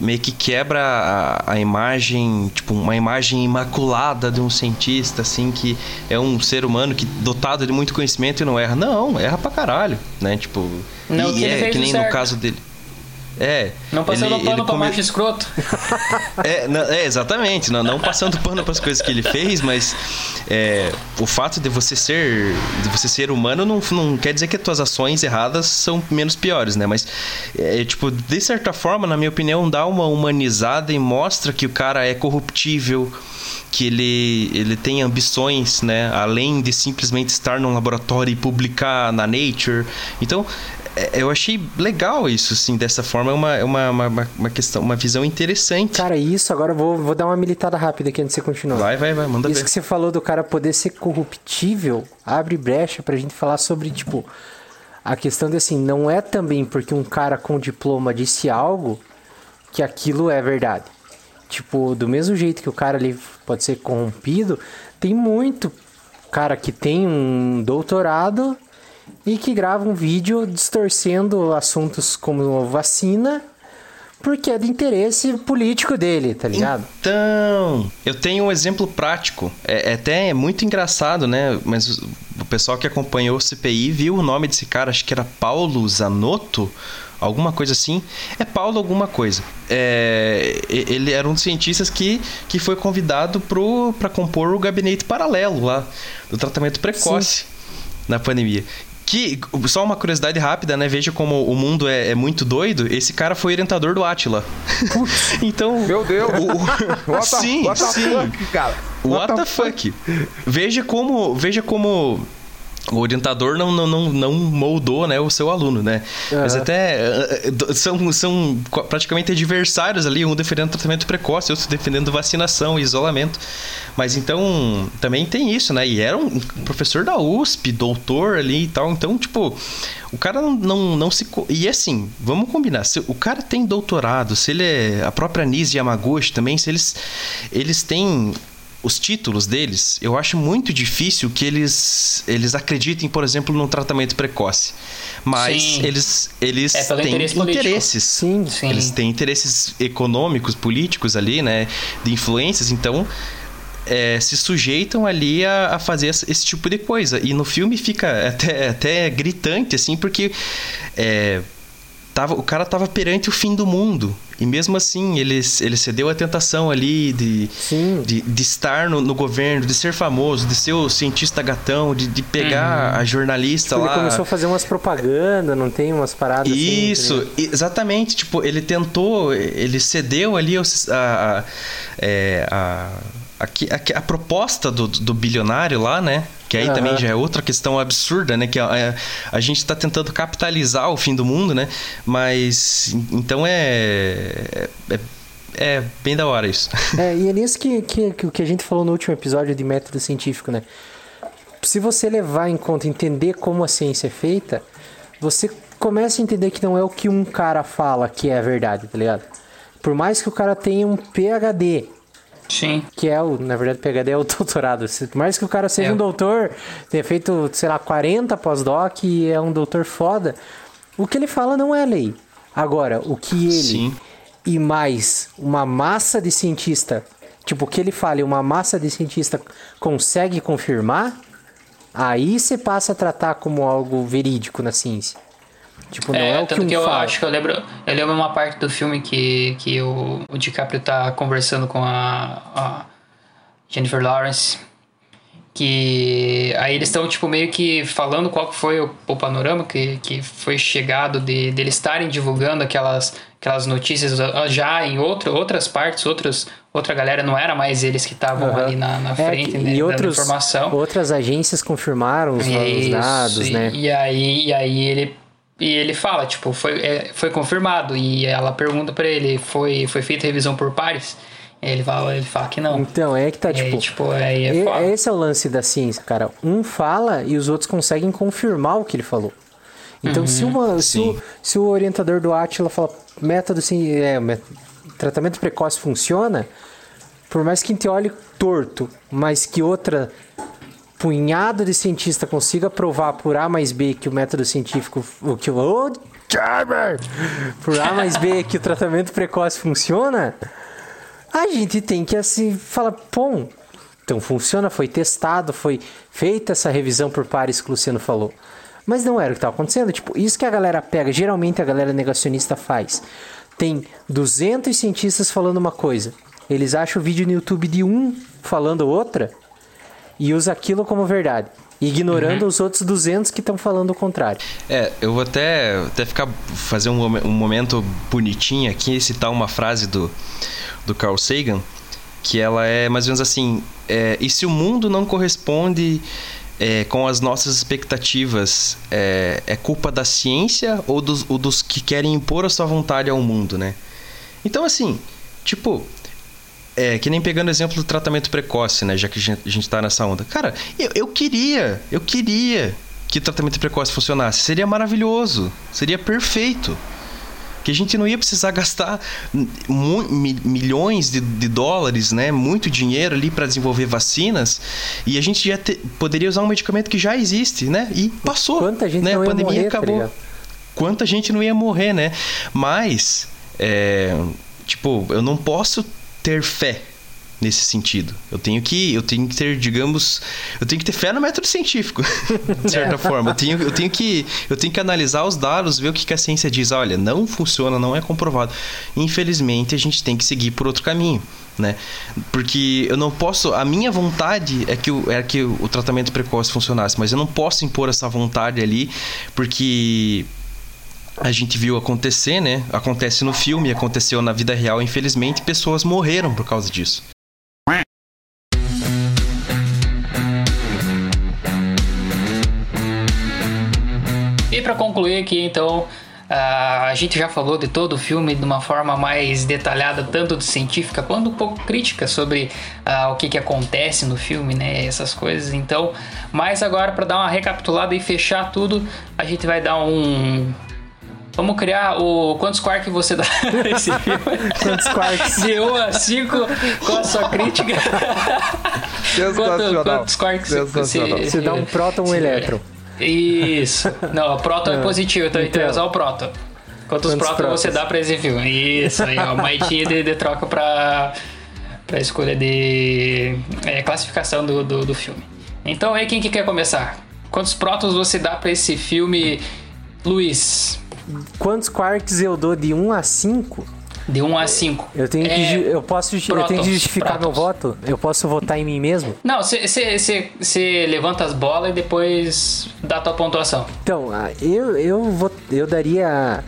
meio que quebra a, a imagem, tipo, uma imagem imaculada de um cientista, assim, que é um ser humano que dotado de muito conhecimento e não erra. Não, erra pra caralho, né? Tipo, Não, e é que nem certo. no caso dele. É. Não passando ele- pano ele pra come- macho escroto. é, não- é, exatamente. Não, não passando pano para as coisas que ele fez, mas é, o fato de você ser de você ser humano não, não quer dizer que as tuas ações erradas são menos piores, né? Mas é, tipo, de certa forma, na minha opinião, dá uma humanizada e mostra que o cara é corruptível, que ele, ele tem ambições, né? Além de simplesmente estar num laboratório e publicar na Nature. Então, é, eu achei legal isso, assim, dessa forma. É uma, é uma, uma, uma questão, uma visão interessante. Cara, isso, agora eu vou, vou dar uma militada rápida aqui antes de você continuar. Vai, vai, vai, manda Isso ver. que você falou do cara poder ser corruptível abre brecha pra gente falar sobre, tipo, a questão de assim, não é também porque um cara com diploma disse algo que aquilo é verdade. Tipo, do mesmo jeito que o cara ali pode ser corrompido, tem muito cara que tem um doutorado e que grava um vídeo distorcendo assuntos como vacina porque é de interesse político dele, tá ligado? Então, eu tenho um exemplo prático. É, é até muito engraçado, né? Mas o o pessoal que acompanhou o CPI viu o nome desse cara, acho que era Paulo Zanotto, alguma coisa assim. É Paulo alguma coisa. É, ele era um dos cientistas que, que foi convidado para compor o gabinete paralelo lá do tratamento precoce na pandemia. Que, só uma curiosidade rápida, né? Veja como o mundo é, é muito doido. Esse cara foi orientador do Atila. então. Meu Deus. O, What the- sim, what the sim. fuck, cara? What, the fuck? Veja como, veja como o orientador não, não, não, não moldou né, o seu aluno, né? Mas Aham. até eh, eh, são, são praticamente adversários ali, um defendendo tratamento precoce, outro defendendo vacinação e isolamento. Mas então, também tem isso, né? E era um professor da USP, doutor ali e tal. Então, tipo, o cara não, não, não se... E assim, vamos combinar. Se o cara tem doutorado, se ele é... A própria Nise Yamaguchi também, se eles, eles têm os títulos deles, eu acho muito difícil que eles, eles acreditem, por exemplo, num tratamento precoce. Mas Sim. eles, eles É têm interesse interesses. Sim. Sim. Eles têm interesses econômicos, políticos ali, né? De influências, então é, se sujeitam ali a, a fazer esse, esse tipo de coisa. E no filme fica até, até gritante, assim, porque é, tava, o cara tava perante o fim do mundo. E mesmo assim, ele, ele cedeu à tentação ali de, de, de estar no, no governo, de ser famoso, de ser o cientista gatão, de, de pegar a jornalista Tipo, lá. ele começou a fazer umas propagandas, não tem umas paradas assim, tá Isso, exatamente. Tipo, ele tentou, ele cedeu ali a, a, é, a, a, a- a proposta do, do bilionário lá, né? Que aí Aham. também já é outra questão absurda, né? Que a, a gente tá tentando capitalizar o fim do mundo, né? Mas então é. É, é bem da hora isso. É, e é nisso que, que, que a gente falou no último episódio de método científico, né? Se você levar em conta, entender como a ciência é feita, você começa a entender que não é o que um cara fala que é a verdade, tá ligado? Por mais que o cara tenha um PhD, Sim. que é o, na verdade, PhD é o doutorado. Por mais que o cara seja É. um doutor, tenha feito, sei lá, 40 pós-doc e é um doutor foda, o que ele fala não é lei. Agora, o que ele Sim. e mais uma massa de cientista, tipo, o que ele fala e uma massa de cientista consegue confirmar, aí você passa a tratar como algo verídico na ciência. Tipo, não é, o que tanto um que eu fala. acho que eu lembro, eu lembro uma parte do filme que, que o, o DiCaprio tá conversando com a, a Jennifer Lawrence. Que aí eles estão, tipo, meio que falando qual que foi o, o panorama que, que foi chegado de, de eles estarem divulgando aquelas, aquelas notícias já em outro, outras partes, outros, outra galera, não era mais eles que estavam Aham. ali na, na É, frente, que- né, e dando outros, informação. outras agências confirmaram os, Isso, dados, né? E aí, e aí ele e ele fala, tipo, foi, é, foi confirmado. E ela pergunta pra ele, foi, foi feita revisão por pares? Ele fala, ele fala que não. Então, é que tá, aí, tipo... tipo, aí é e- foda. esse é o lance da ciência, cara. Um fala e os outros conseguem confirmar o que ele falou. Então, se, Uhum. uma, se, o, se o orientador do Atila fala método sim, é, tratamento precoce funciona, por mais que olhe torto, mas que outra punhado de cientista consiga provar por A mais B que o método científico, o que o por A mais B que o tratamento precoce funciona, a gente tem que assim falar, pô, então funciona, foi testado, foi feita essa revisão por pares que o Luciano falou. Mas não era o que estava acontecendo. Tipo, isso que a galera pega, geralmente a galera negacionista faz. Tem 200 cientistas falando uma coisa. Eles acham o vídeo no YouTube de um falando outra e usa aquilo como verdade, ignorando os outros 200 que estão falando o contrário. É, eu vou até, até ficar fazer um, um momento bonitinho aqui e citar uma frase do, do Carl Sagan, que ela é mais ou menos assim: é, e se o mundo não corresponde é, com as nossas expectativas é, é culpa da ciência ou dos, ou dos que querem impor a sua vontade ao mundo, né? Então, assim, tipo, é, que nem pegando o exemplo do tratamento precoce, né? Já que a gente, a gente tá nessa onda. Cara, eu, eu queria, eu queria que o tratamento precoce funcionasse. Seria maravilhoso, seria perfeito. Que a gente não ia precisar gastar milhões de, de dólares, né? Muito dinheiro ali para desenvolver vacinas. E a gente já te- poderia usar um medicamento que já existe, né? E passou. Quanta gente né? não a ia pandemia morrer, tá acabou quanta gente não ia morrer, né? Mas, é, tipo, eu não posso ter fé nesse sentido. Eu tenho que, eu tenho que ter, digamos, eu tenho que ter fé no método científico, de certa forma. Eu tenho, eu tenho que, eu tenho que analisar os dados, ver o que, que a ciência diz. Olha, não funciona, não é comprovado. Infelizmente, a gente tem que seguir por outro caminho. Né? Porque eu não posso. A minha vontade é que, o, é que o tratamento precoce funcionasse, mas eu não posso impor essa vontade ali, porque a gente viu acontecer, né? Acontece no filme, aconteceu na vida real, infelizmente, pessoas morreram por causa disso. E pra concluir aqui, então, a gente já falou de todo o filme de uma forma mais detalhada, tanto de científica quanto um pouco crítica sobre ah, o que, que acontece no filme, né? Essas coisas. Então, mas agora para dar uma recapitulada e fechar tudo, a gente vai dar um. Vamos criar o. Quantos quarks você dá nesse filme? Quantos quarks? De 1 a 5 com a sua crítica. Quanto- quantos quarks você, Você dá um próton, um elétron. Isso. Não, próton é positivo, então, então é usar o próton. Quantos, Quantos prótons prótons? você dá pra esse filme? Isso aí, ó. Maitinha de, de troca pra, pra escolha de é, classificação do, do, do filme. Então aí, quem que quer começar? Quantos prótons você dá pra esse filme, Luiz? Quantos quarks eu dou de 1 a 5? De 1 a 5. Eu tenho que, É, eu posso, justi- eu tenho que prótons, justificar meu prótons. voto? Eu posso votar em mim mesmo? Não, você levanta as bolas e depois dá a tua pontuação. Então, ah, eu, eu, vou, eu daria.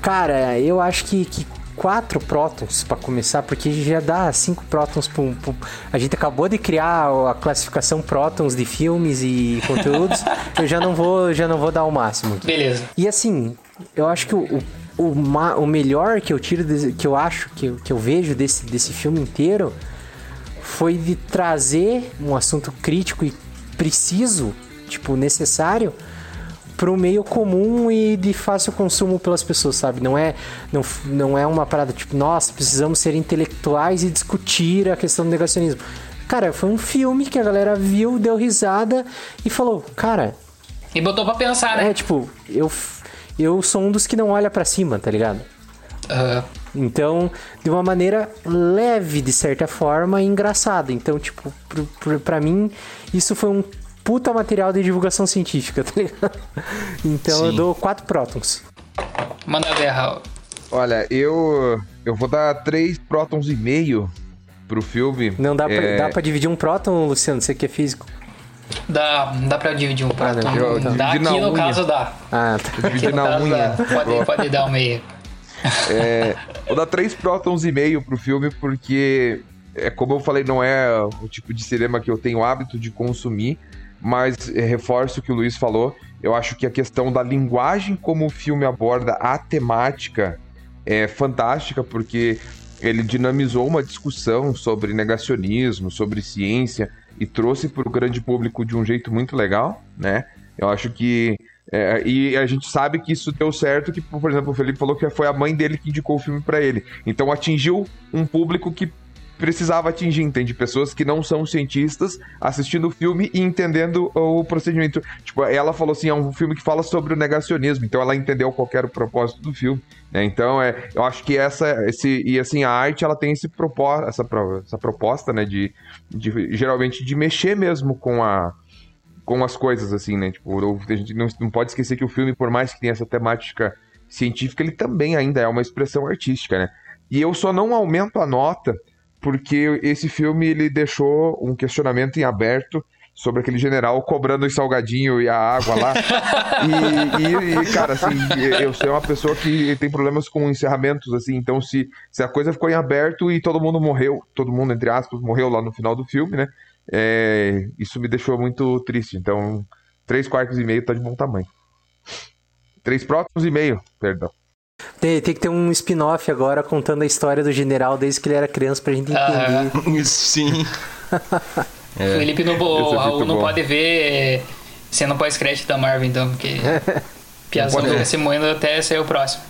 Cara, eu acho que, que quatro prótons pra começar, porque já dá cinco prótons um- pra um- A gente acabou de criar a classificação prótons de filmes e conteúdos. eu já não vou, já não vou dar o máximo. aqui. Beleza. E assim, eu acho que o, o, o, melhor que eu tiro, desse- que eu acho, que, que eu vejo desse, desse filme inteiro foi de trazer um assunto crítico e preciso, tipo, necessário para o meio comum e de fácil consumo pelas pessoas, sabe? Não é, não, não é uma parada tipo, nossa, precisamos ser intelectuais e discutir a questão do negacionismo. Cara, foi um filme que a galera viu, deu risada e falou, cara, E botou pra pensar, né? é tipo, eu, eu sou um dos que não olha pra cima, tá ligado? Então, de uma maneira leve, de certa forma, e engraçada. Então, tipo, pro, pro, pra mim, isso foi um puta material de divulgação científica, tá ligado? Então eu Sim. dou quatro prótons. Manda ver, Raul. Olha, eu eu vou dar três prótons e meio pro filme. Não dá pra, É, dá pra dividir um próton, Luciano? Você que é físico? Dá, dá pra dividir um prato. não, eu dá aqui na no unha. caso dá. Ah, tá. Dividir na unha. dá. Pode, pode dar um meio. É, vou dar três prótons e meio pro filme, porque, é como eu falei, não é o tipo de cinema que eu tenho hábito de consumir, mas é, reforço o que o Luiz falou. Eu acho que a questão da linguagem como o filme aborda a temática é fantástica, porque ele dinamizou uma discussão sobre negacionismo, sobre ciência, e trouxe para o grande público de um jeito muito legal, né? Eu acho que é, e a gente sabe que isso deu certo, que, por exemplo, o Felipe falou que foi a mãe dele que indicou o filme pra ele. Então atingiu um público que precisava atingir, entende? Pessoas que não são cientistas assistindo o filme e entendendo o procedimento. Tipo, ela falou assim, é um filme que fala sobre o negacionismo, então ela entendeu qual que era o propósito do filme. né? Então, é, eu acho que essa, esse, e assim, a arte, ela tem esse propó essa, essa proposta, né, de, de, geralmente, de mexer mesmo com a, com as coisas, assim, né? Tipo, a gente não, não pode esquecer que o filme, por mais que tenha essa temática científica, ele também ainda é uma expressão artística, né? E eu só não aumento a nota porque esse filme ele deixou um questionamento em aberto sobre aquele general cobrando os salgadinhos e a água lá. e, e- e, cara, assim, eu sou uma pessoa que tem problemas com encerramentos, assim, então se, se a coisa ficou em aberto e todo mundo morreu, todo mundo, entre aspas, morreu lá no final do filme, né? É, isso me deixou muito triste. Então, três quartos e meio tá de bom tamanho. Três próximos e meio, perdão. Tem, tem que ter um spin-off agora contando a história do general desde que ele era criança pra gente entender. Sim. O Felipe Esse é o Raul muito não bom. pode ver cena pós-crédito da Marvel, então, porque Piazão fica se moendo até sair o próximo.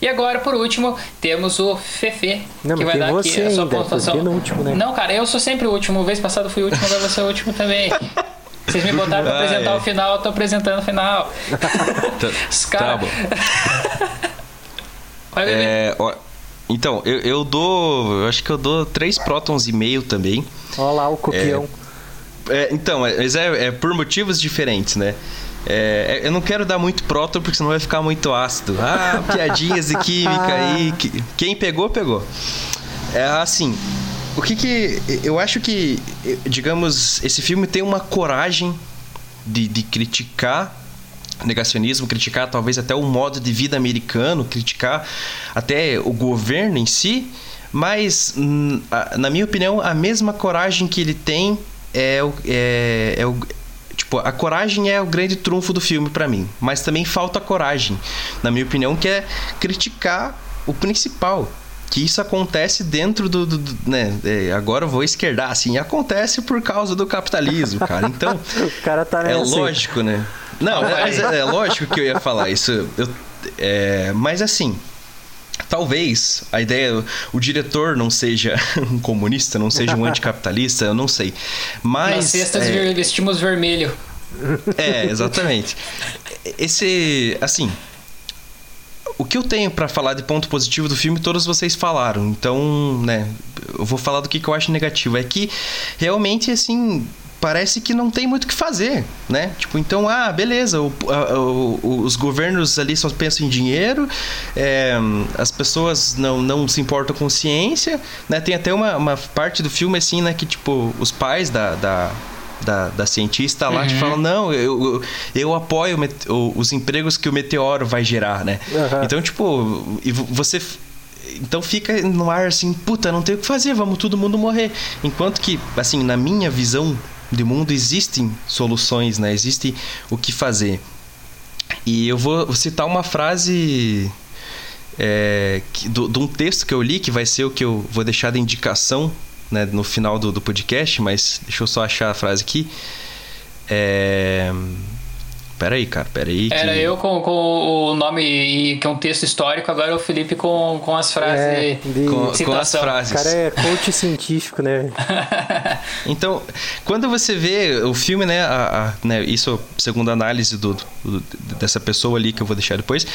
E agora, por último, temos o Fefe, Não, que vai dar aqui a sua ainda, pontuação. no último, né? Não, cara, eu sou sempre o último. Vez passado eu fui o último, agora você é o último também. Vocês me botaram pra Ah, apresentar é. o final, eu tô apresentando o final. Tá, Os tá caras. bom. Vai beber. É, ó, então, eu, eu dou. Eu acho que eu dou três prótons e meio também. Olha lá o copião. É, então, mas é, é por motivos diferentes, né? É, eu não quero dar muito próton porque senão vai ficar muito ácido. Ah, piadinhas de química aí. que- Quem pegou, pegou. É assim, o que que. Eu acho que, digamos, esse filme tem uma coragem de, de criticar negacionismo, criticar talvez até o modo de vida americano, criticar até o governo em si, mas hum, na minha opinião a mesma coragem que ele tem é o, é, é o tipo a coragem é o grande trunfo do filme pra mim, mas também falta coragem, na minha opinião, que é criticar o principal. Que isso acontece dentro do. do- do- né, é, agora eu vou esquerdar, assim. Acontece por causa do capitalismo, cara. Então, O cara tá é nessa. lógico, né? Não, é, mas é, é lógico que eu ia falar isso. Eu, é, mas assim, talvez a ideia, o diretor não seja um comunista, não seja um anticapitalista, eu não sei. Mas Nas cestas é, vestimos vermelho. é, exatamente. Esse, assim, o que eu tenho pra falar de ponto positivo do filme, todos vocês falaram. Então, né, eu vou falar do que, que eu acho negativo. É que realmente, assim, parece que não tem muito o que fazer, né? Tipo, então, ah, beleza, o- o- os governos ali só pensam em dinheiro, é, as pessoas não, não se importam com ciência, né? Tem até uma, uma parte do filme, assim, né, que, tipo, os pais da- da, da, da cientista lá que falam, não, eu, eu, eu apoio os empregos que o meteoro vai gerar, né? Aham. Então, tipo, e vo- você. Então fica no ar assim, puta, não tem o que fazer, vamos todo mundo morrer. Enquanto que, assim, na minha visão de mundo, existem soluções, né? Existe o que fazer. E eu vou citar uma frase é, que- do- de um texto que eu li, que vai ser o que eu vou deixar de indicação né, no final do, do podcast, mas deixa eu só achar a frase aqui. É... Peraí, cara, peraí. Era que... eu com, com o nome e que é um texto histórico, agora o Felipe com, com as frases É, de, Com, com as citação. O frases. cara é coach científico, né? Então, quando você vê o filme, né, a- a- né, isso segundo a análise do, do- dessa pessoa ali que eu vou deixar depois,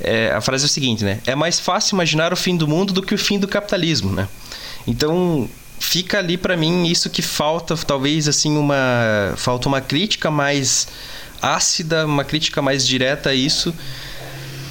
é, a frase é o seguinte, né? É mais fácil imaginar o fim do mundo do que o fim do capitalismo, né? Então, fica ali pra mim isso que falta, talvez assim uma falta uma crítica mais ácida, uma crítica mais direta a isso.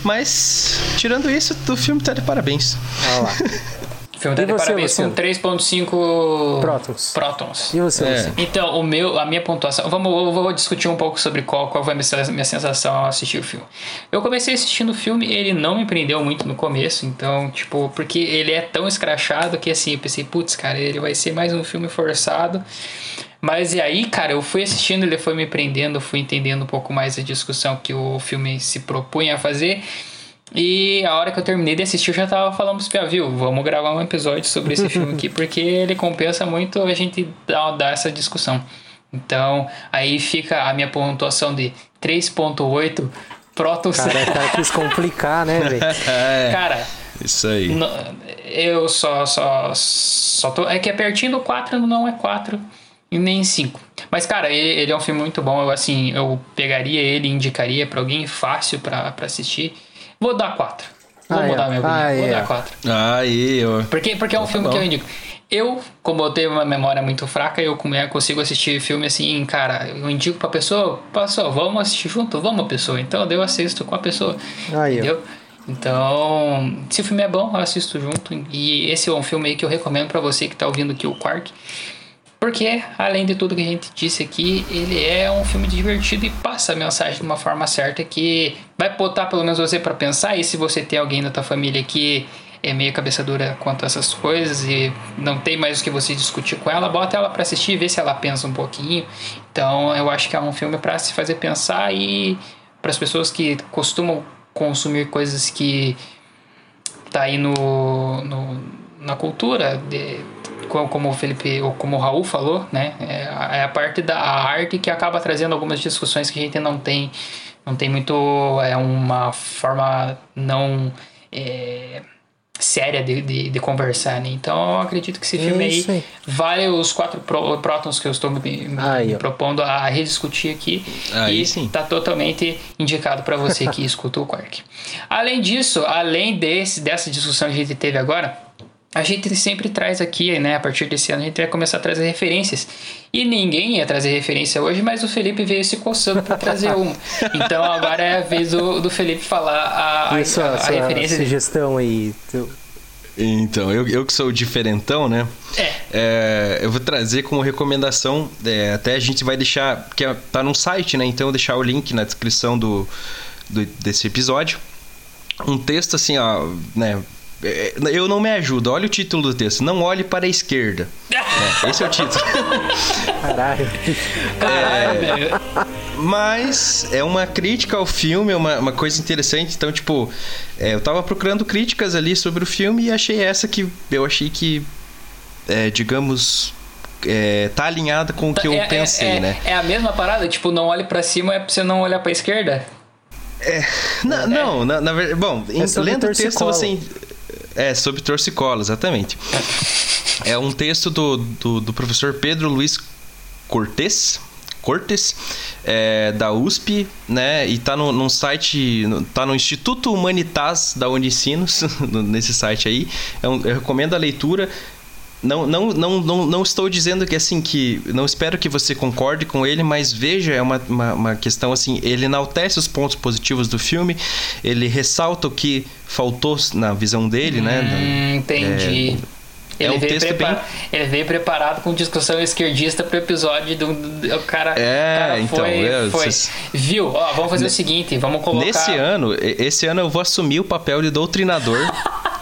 Mas tirando isso, o filme tá de parabéns. Olha lá. O filme tá de você, parabéns Luciano? com 3.5 Prótons. prótons. E você, É. Então, o meu, a minha pontuação. Vamos, eu vou discutir um pouco sobre qual, qual foi a minha, minha sensação ao assistir o filme. Eu comecei assistindo o filme, ele não me prendeu muito no começo, então, tipo, porque ele é tão escrachado que assim, eu pensei, putz, cara, ele vai ser mais um filme forçado. Mas e aí, cara, eu fui assistindo, ele foi me prendendo, fui entendendo um pouco mais a discussão que o filme se propunha a fazer. E a hora que eu terminei de assistir, eu já tava falando pros Pia, viu? Vamos gravar um episódio sobre esse filme aqui, porque ele compensa muito a gente dar, dar essa discussão. Então, aí fica a minha pontuação de 3.8 prótons. Cara, o cara quis complicar, né, velho? É, Cara, isso aí. no- eu só, só, só tô. É que é pertinho do 4, não é 4 e nem 5. Mas, cara, ele, ele é um filme muito bom. Eu, assim, eu pegaria ele e indicaria pra alguém fácil pra, pra assistir. Vou dar 4. Vou Ah, mudar é. minha opinião. Ah, Vou é. dar 4. Aí, ó. Porque, porque é um filme bom. que eu indico. Eu, como eu tenho uma memória muito fraca, eu come- consigo assistir filme assim, cara, eu indico pra pessoa, pessoa, vamos assistir junto, vamos pessoa. Então eu assisto com a pessoa. Aí, ó. entendeu? Então, se o filme é bom, eu assisto junto. E esse é um filme aí que eu recomendo pra você que tá ouvindo aqui o Quark. Porque, além de tudo que a gente disse aqui, ele é um filme divertido e passa a mensagem de uma forma certa que vai botar pelo menos você para pensar. E se você tem alguém da tua família que é meio cabeça dura quanto a essas coisas e não tem mais o que você discutir com ela, bota ela pra assistir e vê se ela pensa um pouquinho. Então eu acho que é um filme pra se fazer pensar e para as pessoas que costumam consumir coisas que tá aí no, no- na cultura de, como o Felipe ou como o Raul falou né é a, é a parte da arte que acaba trazendo algumas discussões que a gente não tem não tem muito é uma forma não é, séria de, de, de conversar né então eu acredito que esse filme aí, isso aí. vale os quatro pró- prótons que eu estou me, me- Aí, me propondo a rediscutir aqui Aí e sim. tá totalmente indicado para você que escuta o Quark. Além disso, além desse, dessa discussão que a gente teve agora, a gente sempre traz aqui, né? A partir desse ano a gente vai começar a trazer referências. E ninguém ia trazer referência hoje, mas o Felipe veio se coçando para trazer uma. Então agora é a vez do, do Felipe falar a, a, sua, a, a sua referência. sugestão aí? Tu- Então, eu, eu que sou o diferentão, né? É. É, eu vou trazer como recomendação, é, até a gente vai deixar, que é- tá no site, né? Então eu vou deixar o link na descrição do, do- desse episódio. Um texto assim, ó, né? É, Eu não me ajudo, olha o título do texto. Não olhe para a esquerda. É, esse é o título. Caralho. Caralho, velho. Mas é uma crítica ao filme, é uma, uma coisa interessante. Então, tipo, é, eu tava procurando críticas ali sobre o filme e achei essa que eu achei que, é, digamos, é, tá alinhada com o que eu É- é- pensei, é, né? É a mesma parada? Tipo, não olhe pra cima é pra você não olhar pra esquerda? Não, não na, na verdade. Bom, em- É lendo o texto você. É, sobre torcicola, exatamente. É um texto do, do, do professor Pedro Luiz Cortes. Cortes, é, da USP, né? E tá no, num site, tá no Instituto Humanitas da Unicinos, no- nesse site aí. É um- eu recomendo a leitura. Não, não, não, não, não estou dizendo que assim que. Não espero que você concorde com ele, mas veja, é uma, uma, uma questão assim. Ele enaltece os pontos positivos do filme, ele ressalta o que faltou na visão dele, né? Hum, entendi. é Ele, um veio texto bem- ele veio preparado com discussão esquerdista pro episódio do, do- o cara, É, cara então, foi, é, foi. viu? Ó, vamos fazer o seguinte, vamos colocar Nesse ano, esse ano eu vou assumir o papel de doutrinador.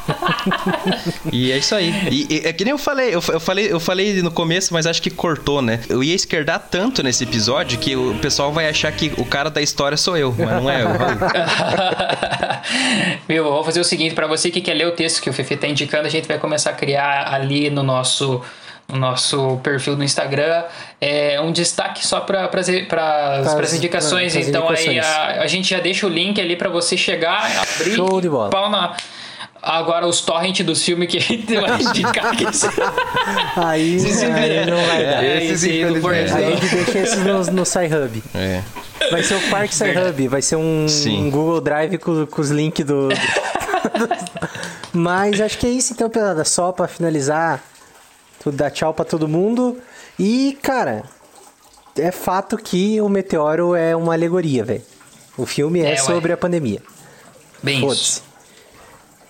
e é isso aí. E, e é que nem eu falei, eu, eu falei, eu falei no começo, mas acho que cortou, né? Eu ia esquerdar tanto nesse episódio que o pessoal vai achar que o cara da história sou eu, mas não é eu. Meu, vamos fazer o seguinte, pra você que quer ler o texto que o Fefe tá indicando, a gente vai começar a criar ali no nosso no nosso perfil no Instagram é um destaque só para as Pras- indicações. então aí indicações. a, a gente já deixa o link ali para você chegar, abrir Show de bola. pau na agora os torrent dos filmes que a gente vai indicar. Aí, Se se aí vira. não vai dar. É, Esses, esse aí do infelizmente, A gente deixa esses no, no SciHub. É. Vai ser o Park SciHub, vai ser um, um Google Drive com, com os links do. Mas acho que é isso então, pesada. Só pra finalizar, tudo dar tchau pra todo mundo. E, cara, é fato que o meteoro é uma alegoria, velho. O filme é, É, ué. sobre a pandemia. Bem isso. Foda-se.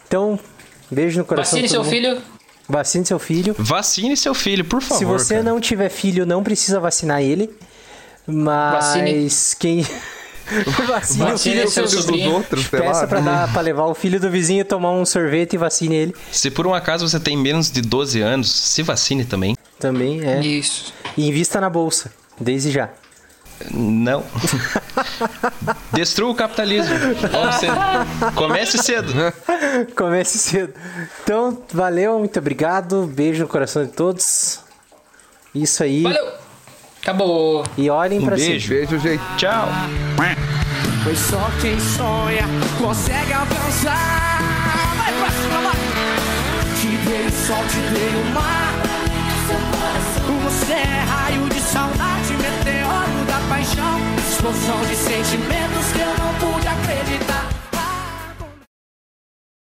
Então, beijo no coração. Vacine de seu mundo. filho. Vacine seu filho. Vacine seu filho, por favor. Se você cara. não tiver filho, não precisa vacinar ele. Mas Vacine. quem. Vacine o filho do seu seu dos outros, sei Peça lá. pra, dar, pra levar o filho do vizinho tomar um sorvete e vacine ele. Se por um acaso você tem menos de 12 anos, se vacine também. Também é. Isso. E invista na bolsa, desde já. Não. Destrua o capitalismo. Cedo. Comece cedo. Comece cedo. Então, valeu, muito obrigado. Beijo no coração de todos. Isso aí. Valeu. Acabou. E olhem Um pra beijo. cima. Beijo, gente. Tchau. Pois só quem sonha consegue alcançar. Vai pra cima, vai. Te dei o sol, te dei o mar. Você é raio de saudade. Explosão de sentimentos que eu não pude acreditar.